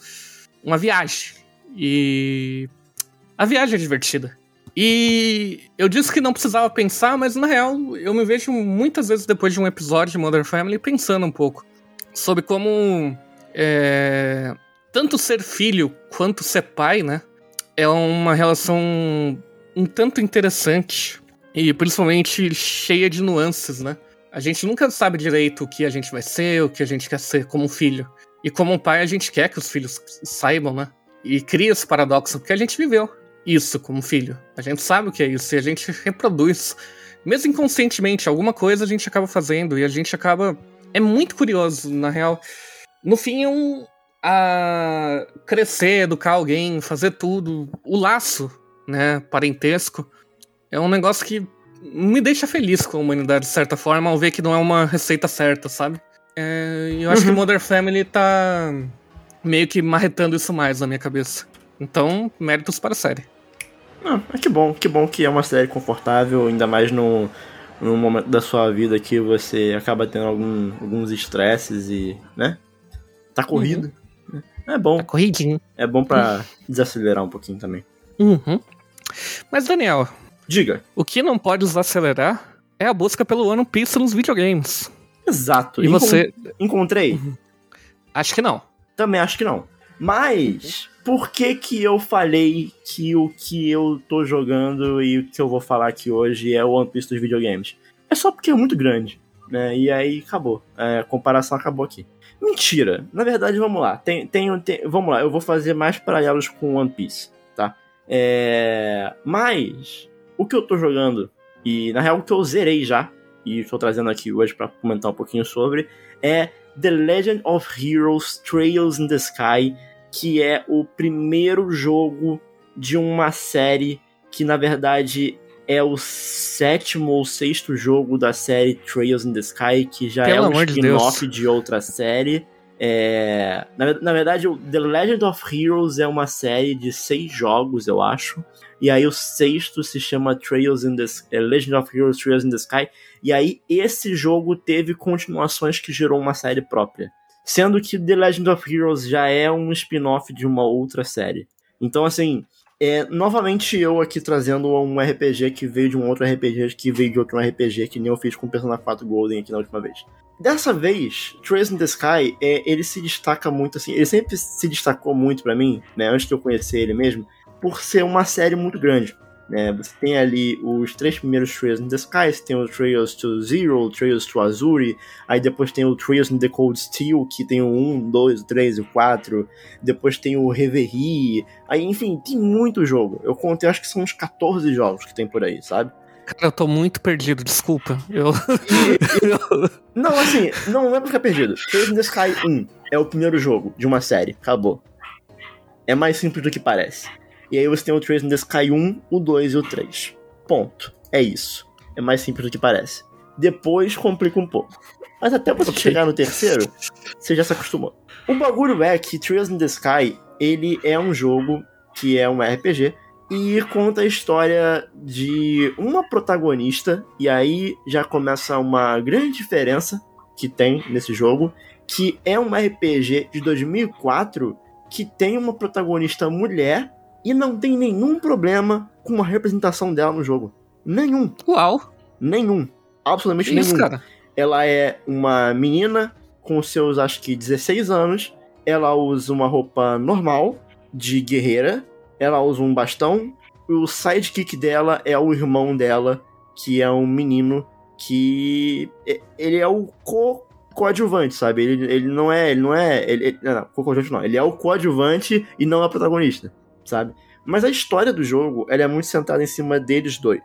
uma viagem. E. A viagem é divertida. E eu disse que não precisava pensar, mas na real eu me vejo muitas vezes depois de um episódio de Modern Family pensando um pouco sobre como é, tanto ser filho quanto ser pai, né? É uma relação um tanto interessante e principalmente cheia de nuances, né? A gente nunca sabe direito o que a gente vai ser, o que a gente quer ser como filho. E como pai, a gente quer que os filhos saibam, né? E cria esse paradoxo porque a gente viveu isso como filho. A gente sabe o que é isso e a gente reproduz. Mesmo inconscientemente, alguma coisa a gente acaba fazendo e a gente acaba. É muito curioso, na real. No fim, é um. A crescer, educar alguém, fazer tudo. O laço, né, parentesco, é um negócio que me deixa feliz com a humanidade, de certa forma, ao ver que não é uma receita certa, sabe? É, eu acho uhum. que Modern Family tá meio que marretando isso mais na minha cabeça. Então, méritos para a série.
Não, é que bom, que bom que é uma série confortável, ainda mais no, no momento da sua vida que você acaba tendo algum, alguns estresses e, né? Tá corrido. Uhum. É bom.
Tá corridinho.
É bom para desacelerar um pouquinho também.
Uhum. Mas, Daniel,
Diga.
O que não pode nos acelerar é a busca pelo One Piece nos videogames.
Exato.
E você.
Encontrei?
Acho que não.
Também acho que não. Mas, por que que eu falei que o que eu tô jogando e o que eu vou falar aqui hoje é o One Piece dos videogames? É só porque é muito grande, né? E aí acabou. É, a comparação acabou aqui. Mentira. Na verdade, vamos lá. Tem, tem, tem, vamos lá, eu vou fazer mais paralelos com One Piece, tá? É, mas, o que eu tô jogando, e na real o que eu zerei já, e estou trazendo aqui hoje para comentar um pouquinho sobre, é The Legend of Heroes Trails in the Sky, que é o primeiro jogo de uma série que na verdade é o sétimo ou sexto jogo da série Trails in the Sky, que já
Pelo
é um
de
spin-off
Deus.
de outra série. É, na, na verdade, o The Legend of Heroes é uma série de seis jogos, eu acho. E aí o sexto se chama Trails in the é, Legend of Heroes Trails in the Sky. E aí esse jogo teve continuações que gerou uma série própria. Sendo que The Legend of Heroes já é um spin-off de uma outra série. Então, assim, é, novamente eu aqui trazendo um RPG que veio de um outro RPG que veio de outro RPG que nem eu fiz com o Persona 4 Golden aqui na última vez. Dessa vez, Trails in the Sky, é, ele se destaca muito, assim, ele sempre se destacou muito pra mim, né, antes de eu conhecer ele mesmo, por ser uma série muito grande. Né? Você tem ali os três primeiros Trails in the Sky, você tem o Trails to Zero, o Trails to Azuri, aí depois tem o Trails in the Cold Steel, que tem o 1, 2, 3 e o 4, depois tem o Reverie, aí enfim, tem muito jogo. Eu contei, acho que são uns 14 jogos que tem por aí, sabe?
Cara, eu tô muito perdido, desculpa. Eu.
Não, assim, não é pra ficar perdido. Trails in the Sky 1 é o primeiro jogo de uma série, acabou. É mais simples do que parece. E aí você tem o Trails in the Sky 1, o 2 e o 3. Ponto. É isso. É mais simples do que parece. Depois complica um pouco. Mas até você
Ok.
chegar no terceiro, você já se acostumou. O bagulho é que Trails in the Sky, ele é um jogo que é um RPG e conta a história de uma protagonista, e aí já começa uma grande diferença que tem nesse jogo, que é um RPG de 2004 que tem uma protagonista mulher e não tem nenhum problema com a representação dela no jogo. Nenhum.
Uau!
Nenhum. Absolutamente
isso,
nenhum.
cara?
Ela é uma menina com seus, acho que, 16 anos. Ela usa uma roupa normal, de guerreira. Ela usa um bastão. E o sidekick dela é o irmão dela, que é um menino que. Ele é o co coadjuvante, sabe? Ele, ele não é. Ele não é. Ele, ele- não, não, co-coadjuvante não. Ele é o coadjuvante e não é o protagonista, sabe? Mas a história do jogo, ela é muito centrada em cima deles dois.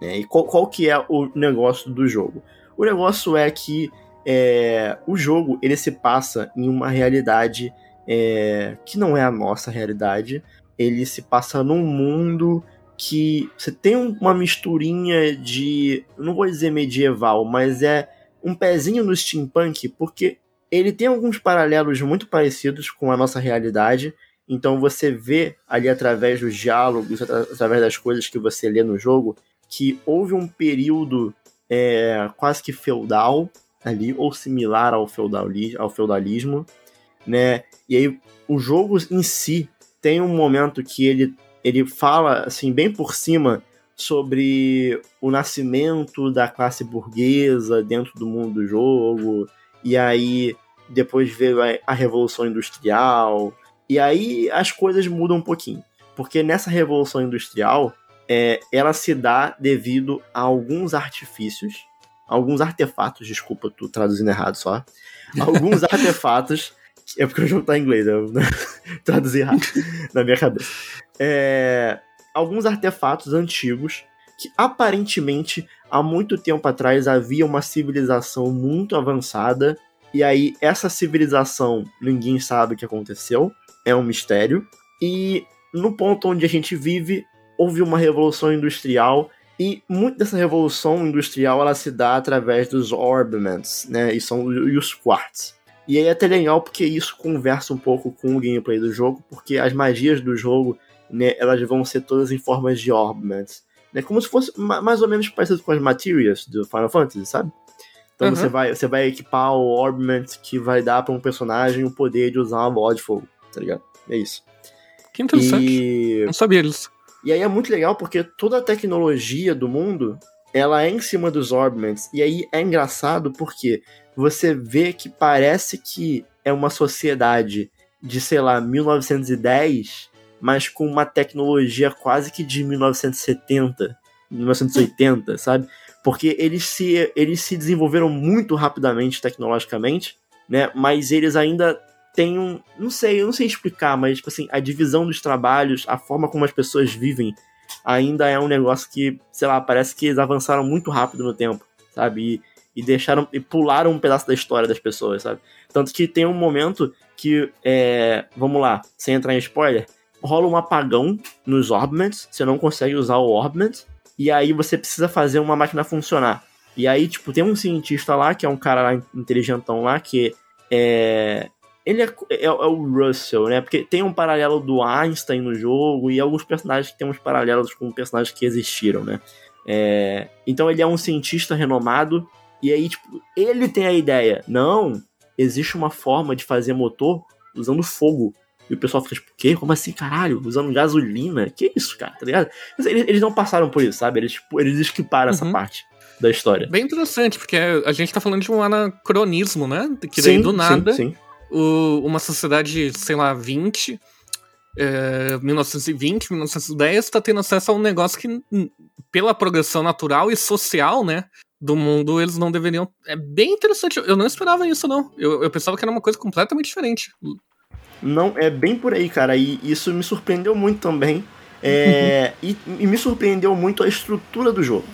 Né? E qual, qual que é o negócio do jogo? O negócio é que é, o jogo ele se passa em uma realidade é, que não é a nossa realidade. Ele se passa num mundo que você tem um- uma misturinha de, não vou dizer medieval, mas é um pezinho no steampunk, porque ele tem alguns paralelos muito parecidos com a nossa realidade. Então você vê ali através dos diálogos, atra- através das coisas que você lê no jogo, que houve um período é, quase que feudal ali, ou similar ao, feudali ao feudalismo, né? E aí o jogo em si tem um momento que ele, ele fala, assim, bem por cima sobre o nascimento da classe burguesa dentro do mundo do jogo, e aí depois veio a, a Revolução Industrial, e aí as coisas mudam um pouquinho, porque nessa Revolução Industrial é, ela se dá devido a alguns artifícios, alguns artefatos, desculpa, tô traduzindo errado só, alguns artefatos, é porque o jogo tá em inglês, eu traduzi errado na minha cabeça. É, alguns artefatos antigos que aparentemente há muito tempo atrás havia uma civilização muito avançada e aí essa civilização ninguém sabe o que aconteceu, é um mistério e no ponto onde a gente vive houve uma revolução industrial e muito dessa revolução industrial ela se dá através dos orbments, né? E são e os quartz. E aí é até legal porque isso conversa um pouco com o gameplay do jogo, porque as magias do jogo, né, elas vão ser todas em formas de orbments. Né? Como se fosse ma- mais ou menos parecido com as materias do Final Fantasy, sabe? Então
Uhum.
você, vai, você vai equipar o orbment que vai dar pra um personagem o poder de usar uma bola de fogo, tá ligado? É isso.
Que interessante.
E
Não sabia disso.
E aí é muito legal porque toda a tecnologia do mundo, ela é em cima dos Orbments. E aí é engraçado porque você vê que parece que é uma sociedade de, sei lá, 1910, mas com uma tecnologia quase que de 1970, 1980, sabe? Porque eles se, eles se desenvolveram muito rapidamente tecnologicamente, né? Mas eles ainda têm um. Não sei, eu não sei explicar, mas tipo assim, a divisão dos trabalhos, a forma como as pessoas vivem, ainda é um negócio que, sei lá, parece que eles avançaram muito rápido no tempo, sabe? E, e deixaram. e pularam um pedaço da história das pessoas, sabe? Tanto que tem um momento que. É, vamos lá, sem entrar em spoiler, rola um apagão nos Orbments, você não consegue usar o Orbment, e aí você precisa fazer uma máquina funcionar. E aí, tipo, tem um cientista lá, que é um cara lá inteligentão lá, que é. Ele é, é, é, o Russell, né? Porque tem um paralelo do Einstein no jogo e alguns personagens que tem uns paralelos com personagens que existiram, né? É, então ele é um cientista renomado e aí, tipo, ele tem a ideia. Não, existe uma forma de fazer motor usando fogo. E o pessoal fica tipo, quê? Como assim, caralho? Usando gasolina? Que isso, cara? Tá ligado? Eles, eles não passaram por isso, sabe? Eles, tipo, eles esquiparam uhum. essa parte da história.
Bem interessante, porque a gente tá falando de um anacronismo, né? Que daí sim, do nada, sim, sim. O, uma sociedade, sei lá, 20, é, 1920, 1910, tá tendo acesso a um negócio que, hum, pela progressão natural e social, né? Do mundo, eles não deveriam. É bem interessante. Eu não esperava isso, não. Eu, eu pensava que era uma coisa completamente diferente.
Não, é bem por aí, cara. E isso me surpreendeu muito também. É, e, e, me surpreendeu muito a estrutura do jogo.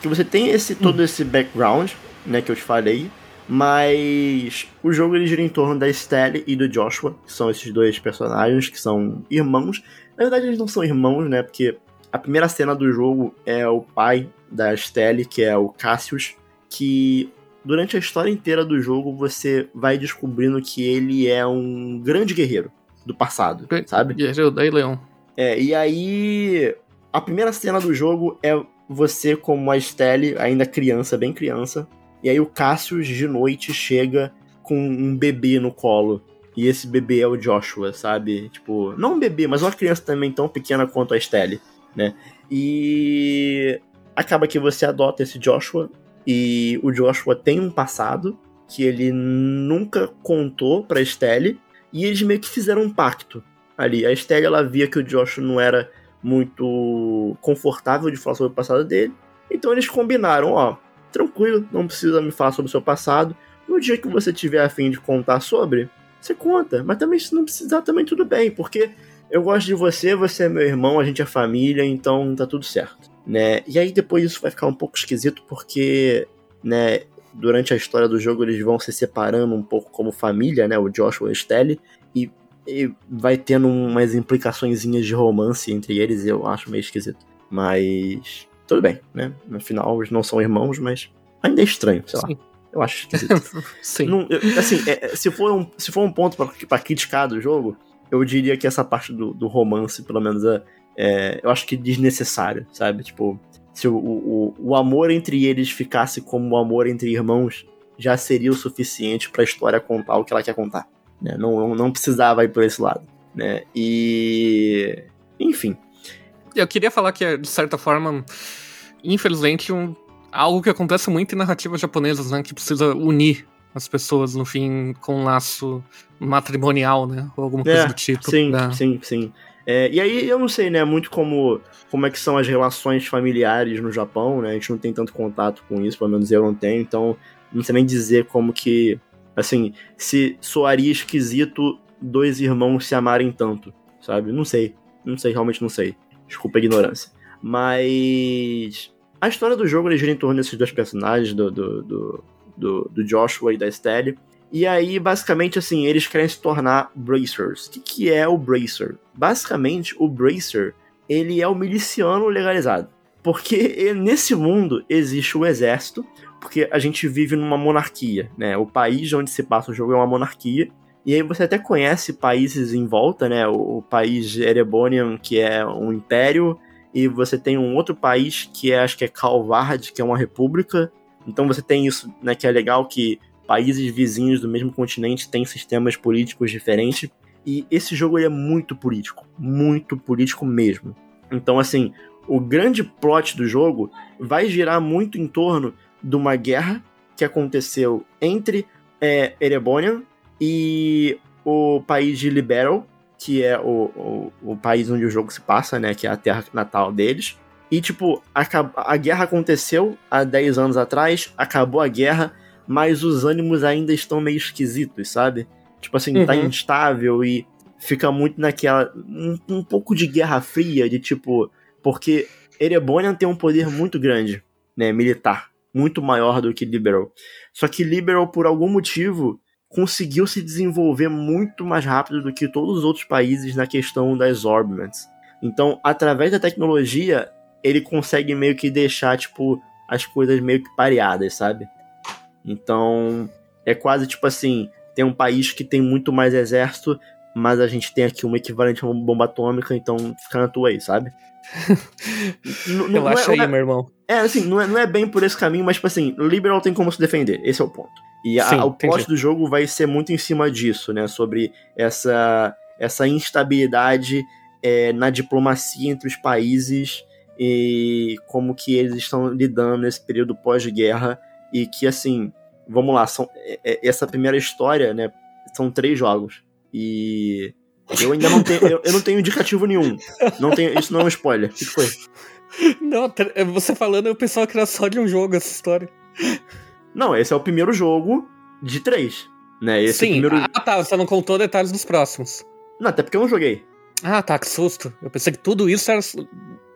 Que você tem esse todo esse background, né, que eu te falei, mas o jogo ele gira em torno da Estelle e do Joshua, que são esses dois personagens que são irmãos. Na verdade, eles não são irmãos, né? Porque a primeira cena do jogo é o pai da Estelle, que é o Cassius, que durante a história inteira do jogo você vai descobrindo que ele é um grande guerreiro do passado, sabe?
Guerreiro da Leão.
É, e aí a primeira cena do jogo é você como a Estelle, ainda criança, bem criança, e aí o Cassius de noite chega com um bebê no colo. E esse bebê é o Joshua, sabe? Tipo, não um bebê, mas uma criança também tão pequena quanto a Estelle, né? E acaba que você adota esse Joshua e o Joshua tem um passado que ele nunca contou pra Estelle. E eles meio que fizeram um pacto ali. A Estelle ela via que o Joshua não era muito confortável de falar sobre o passado dele. Então eles combinaram, ó, tranquilo, não precisa me falar sobre o seu passado. No dia que você tiver a fim de contar sobre, você conta. Mas também se não precisar, também tudo bem, porque eu gosto de você, você é meu irmão, a gente é família, então tá tudo certo né? E aí depois isso vai ficar um pouco esquisito porque, né, durante a história do jogo eles vão se separando um pouco como família, né, o Joshua e a Stelle, e, e vai tendo umas implicações de romance entre eles, eu acho meio esquisito. Mas tudo bem, né? No final eles não são irmãos, mas ainda é estranho, sei Sim. lá. Eu acho esquisito.
Sim.
Não, eu, assim, é, se, for um, se for um ponto para criticar do jogo, eu diria que essa parte do, do romance, pelo menos, é, é, eu acho que desnecessário, sabe? Tipo, se o, o, o amor entre eles ficasse como o amor entre irmãos, já seria o suficiente para a história contar o que ela quer contar. Né? Não, não precisava ir por esse lado. Né? E. Enfim.
Eu queria falar que, de certa forma, infelizmente, um, algo que acontece muito em narrativas japonesas, né? Que precisa unir as pessoas, no fim, com um laço matrimonial, né? Ou alguma coisa é, do tipo.
Sim,
né?
sim, sim. É, e aí eu não sei, né, muito como, como é que são as relações familiares no Japão, né? A gente não tem tanto contato com isso, pelo menos eu não tenho, então não sei nem dizer como que, assim, se soaria esquisito dois irmãos se amarem tanto, sabe? Não sei, não sei, realmente não sei. Desculpa a ignorância. Mas a história do jogo gira em torno desses dois personagens, do, do, do, do, Joshua e da Estelle. E aí, basicamente, assim, eles querem se tornar Bracers. O que, que é o Bracer? Basicamente, o Bracer, ele é o miliciano legalizado. Porque nesse mundo existe o exército, porque a gente vive numa monarquia, né? O país onde se passa o jogo é uma monarquia. E aí você até conhece países em volta, né? O, o país Erebonian, que é um império, e você tem um outro país que é, acho que é Calvard, que é uma república. Então você tem isso, né, que é legal que países vizinhos do mesmo continente têm sistemas políticos diferentes. E esse jogo é muito político, muito político mesmo. Então, assim, o grande plot do jogo vai girar muito em torno de uma guerra que aconteceu entre é, Erebonian e o país de Liberal, que é o, o, o, país onde o jogo se passa, né? Que é a terra natal deles. E, tipo, a, a guerra aconteceu há 10 anos atrás, acabou a guerra, mas os ânimos ainda estão meio esquisitos, sabe? Tipo assim, tá uhum. tá instável e fica muito naquela. Um, um, pouco de guerra fria, de tipo. Porque Erebonian tem um poder muito grande, né? Militar. Muito maior do que Liberal. Só que Liberal, por algum motivo, conseguiu se desenvolver muito mais rápido do que todos os outros países na questão das orbiments. Então, através da tecnologia, ele consegue meio que deixar, tipo, as coisas meio que pareadas, sabe? Então, é quase tipo assim, tem um país que tem muito mais exército, mas a gente tem aqui um equivalente a uma bomba atômica, então fica na tua aí, sabe?
Relaxa é, aí, é, meu irmão.
É, assim, não é, não é bem por esse caminho, mas, tipo assim, Liberal tem como se defender, esse é o ponto. E Sim, a, o plot do jogo vai ser muito em cima disso, né? Sobre essa, essa instabilidade é, na diplomacia entre os países e como que eles estão lidando nesse período pós-guerra e que, assim, vamos lá, são, é, é, essa primeira história, né? São três jogos. E eu ainda não tenho. Eu, eu, não tenho indicativo nenhum. Não tenho, isso não é um spoiler. O que foi?
Não, você falando, eu pensava que era só de um jogo essa história.
Não, esse é o primeiro jogo de três. Né? Esse
Sim,
primeiro...
ah tá, você não contou detalhes dos próximos.
Não, até porque eu não joguei.
Ah, tá, que susto. Eu pensei que tudo isso era.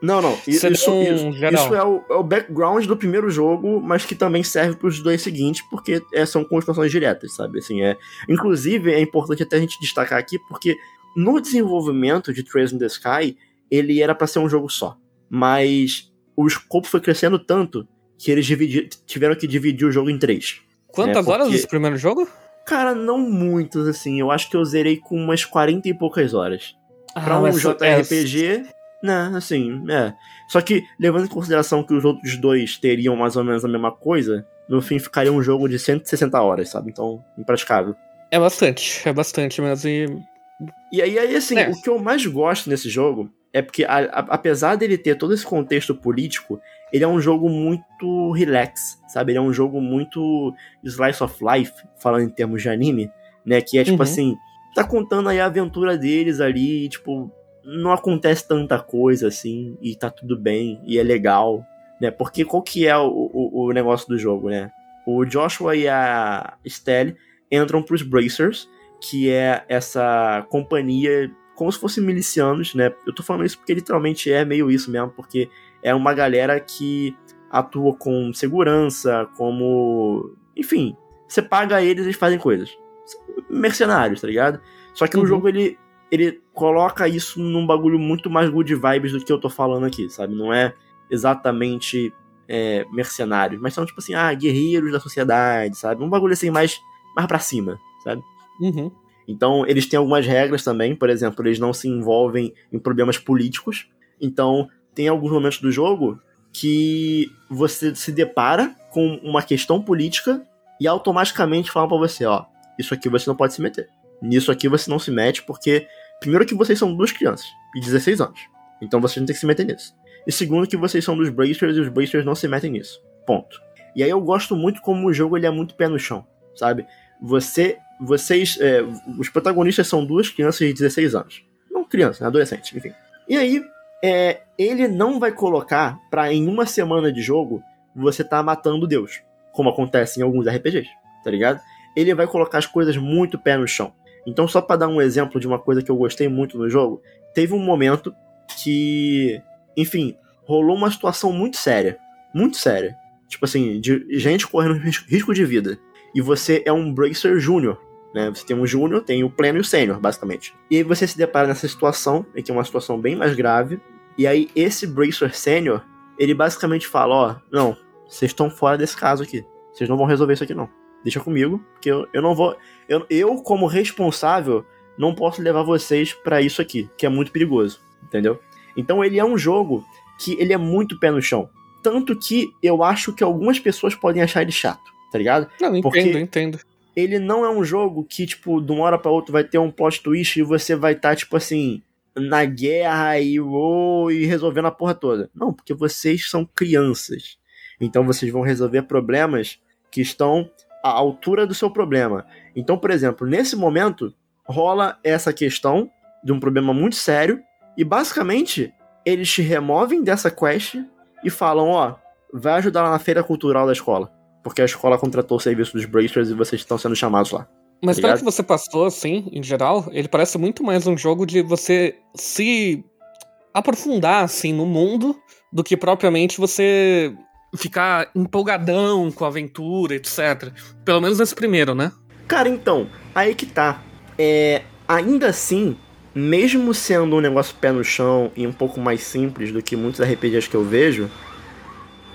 Não, não. Isso, isso, isso é, o, é, o, background do primeiro jogo, mas que também serve para os dois seguintes, porque é, são construções diretas, sabe? Assim, é... Inclusive, é importante até a gente destacar aqui, porque no desenvolvimento de Trails in the Sky, ele era para ser um jogo só. Mas o escopo foi crescendo tanto que eles tiveram que dividir o jogo em três.
Quantas né? horas desse primeiro jogo?
Cara, não muitas, assim. Eu acho que eu zerei com umas 40 e poucas horas. Ah, pra um JRPG, é... né, assim, é. Só que, levando em consideração que os outros dois teriam mais ou menos a mesma coisa, no fim ficaria um jogo de 160 horas, sabe? Então, impraticável.
É bastante, é bastante mas E,
e aí, aí assim, é. o que eu mais gosto nesse jogo é porque, a, a, apesar dele ter todo esse contexto político, ele é um jogo muito relax, sabe? Ele é um jogo muito slice of life, falando em termos de anime, né? Que é tipo uhum. assim, tá contando aí a aventura deles ali, e, tipo, não acontece tanta coisa assim, e tá tudo bem, e é legal, né? Porque qual que é o, o, o negócio do jogo, né? O Joshua e a Stelle entram pros Bracers, que é essa companhia como se fossem milicianos, né? Eu tô falando isso porque literalmente é meio isso mesmo, porque é uma galera que atua com segurança, como. Enfim, você paga eles e eles fazem coisas. Mercenários, tá ligado? Só que uhum. o jogo ele, ele coloca isso num bagulho muito mais good vibes do que eu tô falando aqui, sabe? Não é exatamente é, mercenários, mas são tipo assim, ah, guerreiros da sociedade, sabe? Um bagulho assim mais, mais pra cima, sabe?
Uhum.
Então, eles têm algumas regras também, por exemplo, eles não se envolvem em problemas políticos. Então, tem alguns momentos do jogo que você se depara com uma questão política e automaticamente falam para você, ó, isso aqui você não pode se meter. Nisso aqui você não se mete porque primeiro que vocês são duas crianças e 16 anos. Então vocês não tem que se meter nisso. E segundo que vocês são dos Bracers e os Bracers não se metem nisso. Ponto. E aí eu gosto muito como o jogo ele é muito pé no chão, sabe? Você vocês. É, os protagonistas são duas crianças de 16 anos. Não criança, adolescente, enfim. E aí, é, ele não vai colocar pra em uma semana de jogo você tá matando Deus. Como acontece em alguns RPGs, tá ligado? Ele vai colocar as coisas muito pé no chão. Então, só para dar um exemplo de uma coisa que eu gostei muito no jogo, teve um momento que, enfim, rolou uma situação muito séria. Muito séria. Tipo assim, de gente correndo risco de vida. E você é um Bracer Júnior, né? Você tem um júnior, tem o pleno e o sênior, basicamente. E aí você se depara nessa situação, que é uma situação bem mais grave. E aí esse Bracer Sênior, ele basicamente fala, ó, não, vocês estão fora desse caso aqui. Vocês não vão resolver isso aqui não. Deixa comigo, porque eu, eu não vou... Eu, eu, como responsável, não posso levar vocês para isso aqui, que é muito perigoso, entendeu? Então ele é um jogo que ele é muito pé no chão. Tanto que eu acho que algumas pessoas podem achar ele chato, tá ligado?
Não, entendo, Porque entendo
ele não é um jogo que, tipo, de uma hora pra outra vai ter um plot twist e você vai estar, tá, tipo assim, na guerra e, oh, e resolvendo a porra toda. Não, porque vocês são crianças. Então vocês vão resolver problemas que estão à altura do seu problema. Então, por exemplo, nesse momento rola essa questão de um problema muito sério e basicamente eles te removem dessa quest e falam, ó, vai ajudar lá na feira cultural da escola, porque a escola contratou o serviço dos Bracers e vocês estão sendo chamados lá.
Mas pelo que você passou, assim, em geral, ele parece muito mais um jogo de você se aprofundar, assim, no mundo do que propriamente você ficar empolgadão com a aventura, etc. Pelo menos nesse primeiro, né?
Cara, então, aí que tá. É, ainda assim, mesmo sendo um negócio pé no chão e um pouco mais simples do que muitos RPGs que eu vejo,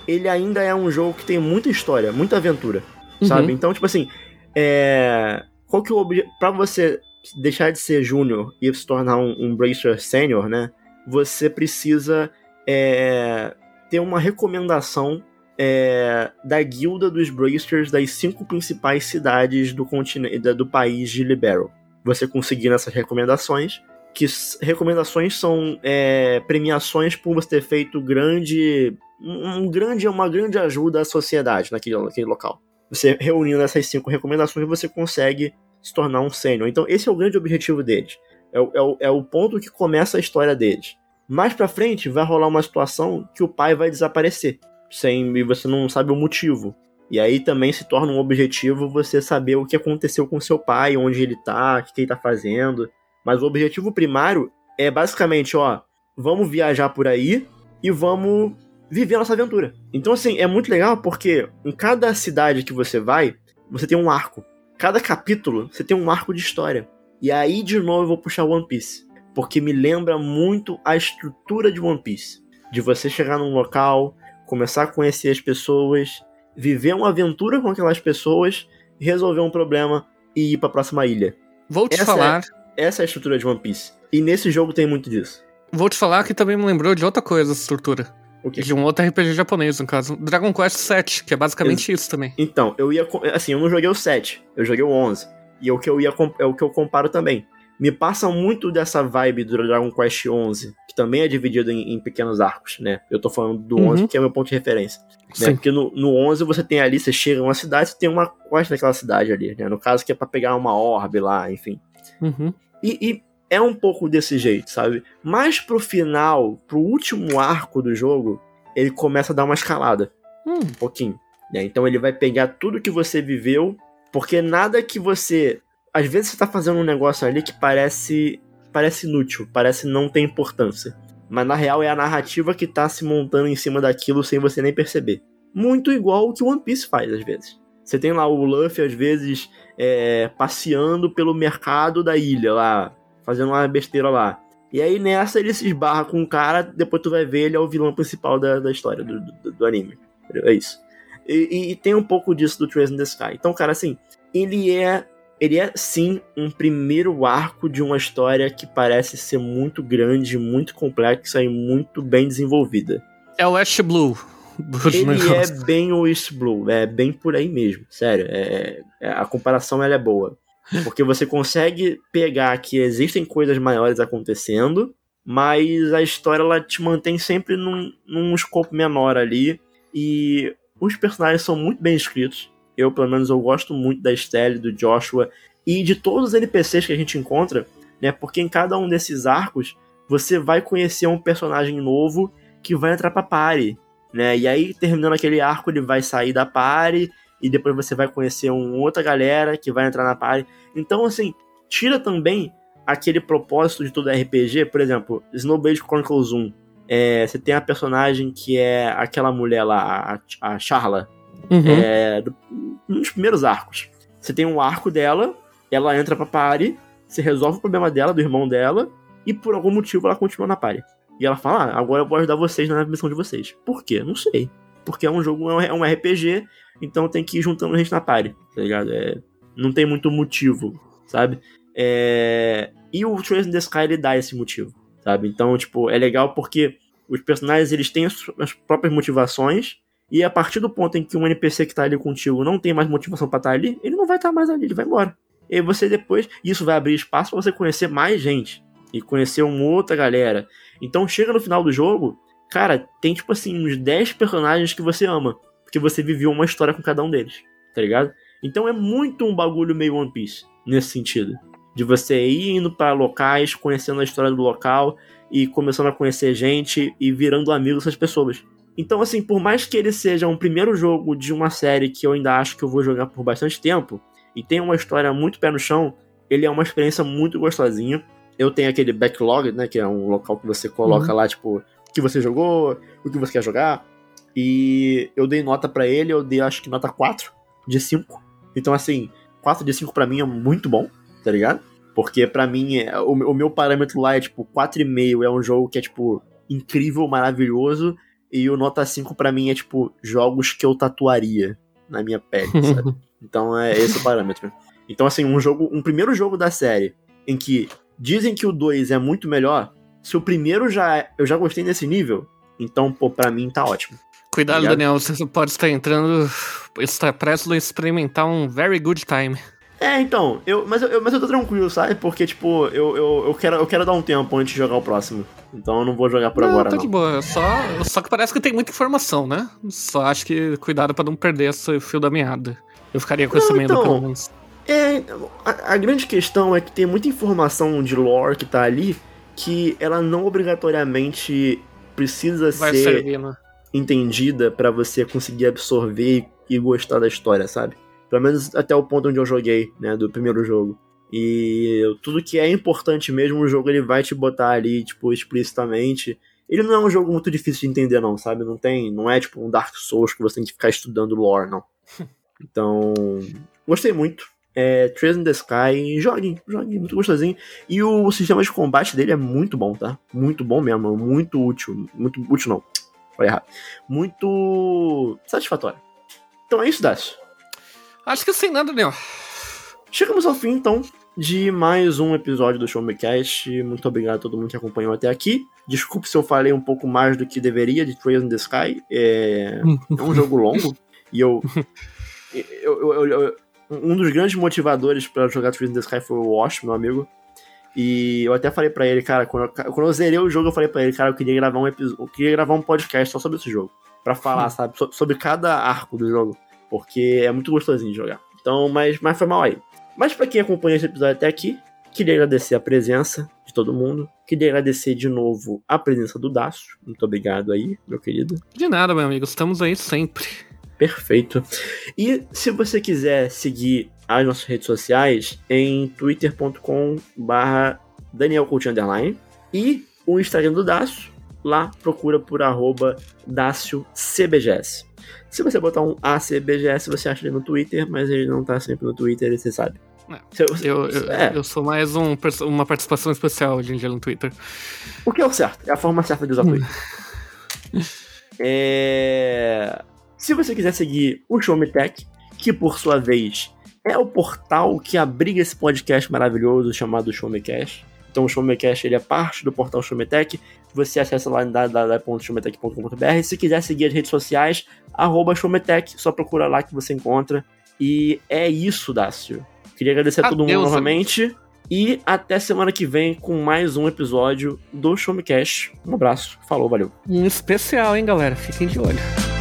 ele ainda é um jogo que tem muita história, muita aventura, uhum. sabe? Então, tipo assim, é... qual que é o objetivo... Pra você deixar de ser júnior e se tornar um, um Bracer Sênior, né? Você precisa é... ter uma recomendação é... da guilda dos Bracers das cinco principais cidades do continente do país de Libero. Você conseguir essas recomendações, que recomendações são é, premiações por você ter feito grande um grande, uma grande ajuda à sociedade naquele, naquele local. Você reunindo essas cinco recomendações, você consegue se tornar um sênior. Então, esse é o grande objetivo deles. É, é, o, é o ponto que começa a história deles. Mais pra frente, vai rolar uma situação que o pai vai desaparecer. Sem, e você não sabe o motivo. E aí também se torna um objetivo você saber o que aconteceu com seu pai, onde ele tá, o que ele tá fazendo. Mas o objetivo primário é basicamente, ó, vamos viajar por aí e vamos viver a nossa aventura. Então, assim, é muito legal porque em cada cidade que você vai, você tem um arco. Cada capítulo, você tem um arco de história. E aí, de novo, eu vou puxar One Piece. Porque me lembra muito a estrutura de One Piece. De você chegar num local, começar a conhecer as pessoas, viver uma aventura com aquelas pessoas, resolver um problema e ir para a próxima ilha.
Vou te essa falar.
É, essa é a estrutura de One Piece. E nesse jogo tem muito disso.
Vou te falar que também me lembrou de outra coisa essa estrutura.
Que?
De um outro RPG japonês, no caso. Dragon Quest VII, que é basicamente Ex isso também.
Então, eu ia. Assim, eu não joguei o 7, eu joguei o 11. E é o que eu ia é o que eu comparo também. Me passa muito dessa vibe do Dragon Quest 11, que também é dividido em, em pequenos arcos, né? Eu tô falando do uhum. 11 que é o meu ponto de referência. Né? Porque no, no 11 você tem ali, você chega em uma cidade, você tem uma quest daquela cidade ali, né? No caso que é pra pegar uma orbe lá, enfim.
Uhum.
E, e, é um pouco desse jeito, sabe? Mas pro final, pro último arco do jogo, ele começa a dar uma escalada.
Hum.
Um pouquinho. Né? Então ele vai pegar tudo que você viveu, porque nada que você. Às vezes você tá fazendo um negócio ali que parece. parece inútil, parece não ter importância. Mas na real é a narrativa que tá se montando em cima daquilo sem você nem perceber. Muito igual o que o One Piece faz, às vezes. Você tem lá o Luffy, às vezes, é, passeando pelo mercado da ilha lá, fazendo uma besteira lá. E aí nessa ele se esbarra com um cara, depois tu vai ver ele é o vilão principal da, da história do, do, do anime. É isso. E, e, tem um pouco disso do Trace in the Sky. Então, cara, assim, ele é. Ele é sim um primeiro arco de uma história que parece ser muito grande, muito complexa e muito bem desenvolvida.
É o Ash Blue.
Ele é bem o East Blue, é bem por aí mesmo, sério. É, é, a comparação ela é boa. Porque você consegue pegar que existem coisas maiores acontecendo, mas a história ela te mantém sempre num, num escopo menor ali. E os personagens são muito bem escritos. Eu, pelo menos, eu gosto muito da Estelle, do Joshua e de todos os NPCs que a gente encontra, né? Porque em cada um desses arcos você vai conhecer um personagem novo que vai entrar pra party, né? E aí, terminando aquele arco, ele vai sair da party e depois você vai conhecer uma outra galera que vai entrar na party. Então, assim, tira também aquele propósito de todo RPG, por exemplo, Snowblade Chronicles 1. É, você tem a personagem que é aquela mulher lá, a, a Charla,
uhum.
é, do, um dos primeiros arcos. Você tem um arco dela, ela entra pra party, você resolve o problema dela, do irmão dela, e por algum motivo ela continua na party. E ela fala, ah, agora eu vou ajudar vocês na missão de vocês. Por quê? Não sei. Porque é um jogo, é um RPG, então tem que ir juntando gente na party, tá ligado? É, não tem muito motivo, sabe? É, e o Trace in the Sky ele dá esse motivo, sabe? Então, tipo, é legal porque os personagens eles têm as, as próprias motivações e a partir do ponto em que um NPC que tá ali contigo não tem mais motivação para estar tá ali, ele não vai estar tá mais ali, ele vai embora. E você depois, isso vai abrir espaço para você conhecer mais gente. e conhecer uma outra galera. Então chega no final do jogo, cara, tem tipo assim, uns 10 personagens que você ama. Porque você viveu uma história com cada um deles, tá ligado? Então é muito um bagulho meio One Piece, nesse sentido. De você ir indo para locais, conhecendo a história do local e começando a conhecer gente e virando amigo dessas pessoas. Então, assim, por mais que ele seja um primeiro jogo de uma série que eu ainda acho que eu vou jogar por bastante tempo, e tenha uma história muito pé no chão, ele é uma experiência muito gostosinha. Eu tenho aquele backlog, né, que é um local que você coloca uhum. lá, tipo, que você jogou, o que você quer jogar. E eu dei nota para ele, eu dei acho que nota 4 de 5. Então, assim, 4 de 5 para mim é muito bom, tá ligado? Porque para mim, é, o, o, meu parâmetro lá é tipo 4,5 é um jogo que é tipo incrível, maravilhoso. E o nota 5 para mim é tipo jogos que eu tatuaria na minha pele, sabe? Então é esse o parâmetro. Então, assim, um jogo, um primeiro jogo da série em que dizem que o 2 é muito melhor, se o primeiro já é, eu já gostei nesse nível, então, pô, pra mim tá ótimo.
Cuidado, tá Daniel, você pode estar entrando, está prestes a experimentar um very good time.
É, então, eu, mas, eu, mas eu tô tranquilo, sabe? Porque, tipo, eu, eu, eu, quero, eu quero dar um tempo antes de jogar o próximo. Então eu não vou jogar por não, agora, tá não.
de boa. Só, só que parece que tem muita informação, né? Só acho que cuidado para não perder esse fio da meada. Eu ficaria com não, esse medo, então, pelo menos.
É, a, a, grande questão é que tem muita informação de lore que tá ali que ela não obrigatoriamente precisa Vai ser servir, né? entendida para você conseguir absorver e, e gostar da história, sabe? Pelo menos até o ponto onde eu joguei, né, do primeiro jogo. E tudo que é importante mesmo, o jogo ele vai te botar ali, tipo, explicitamente. Ele não é um jogo muito difícil de entender, não, sabe? Não tem. Não é tipo um Dark Souls que você tem que ficar estudando lore, não. Então. Gostei muito é, Trails in the Sky, jogue, jogue, muito gostosinho. E o sistema de combate dele é muito bom, tá? Muito bom mesmo, muito útil. Muito útil não, foi errado. Muito satisfatório. Então é isso, Dácio.
Acho que sem nada, Daniel.
Chegamos ao fim, então, de mais um episódio do Show Me Cast. Muito obrigado a todo mundo que acompanhou até aqui. Desculpe se eu falei um pouco mais do que deveria de Trails in the Sky. É, é um jogo longo. E eu eu, eu, eu, um dos grandes motivadores para jogar Trees in the Sky foi o Wash, meu amigo. E eu até falei para ele, cara, quando eu, quando eu zerei o jogo, eu falei para ele, cara, eu queria gravar um episódio, eu queria gravar um podcast só sobre esse jogo, para falar, sabe, so, sobre cada arco do jogo, porque é muito gostosinho de jogar. Então, mas, mas foi mal aí. Mas para quem acompanha esse episódio até aqui, queria agradecer a presença de todo mundo. Queria agradecer de novo a presença do Dácio. Muito obrigado aí, meu querido.
De nada, meu amigo. Estamos aí sempre.
Perfeito. E se você quiser seguir as nossas redes sociais, em twitter.com barra Daniel Underline e o Instagram do Dácio, lá procura por arroba DácioCBGS. Se você botar um ACBGS, você acha ele no Twitter, mas ele não tá sempre no Twitter, você sabe.
É, eu, eu, é. eu, sou mais um, uma participação especial hoje em dia no Twitter.
O que é o certo? É a forma certa de usar o Twitter. é... Se você quiser seguir o Show Me Tech, que por sua vez é o portal que abriga esse podcast maravilhoso chamado Show Me Cash. Então o Show Me Cash ele é parte do portal Show Me Tech. Você acessa lá em www.showmetech.com.br. Se quiser seguir as redes sociais, arroba Showmetech, só procura lá que você encontra. E é isso, Dácio. Queria agradecer a, a todo mundo novamente. E até semana que vem com mais um episódio do Show Me Cash. Um abraço, falou, valeu.
Um especial, hein, galera? Fiquem de olho.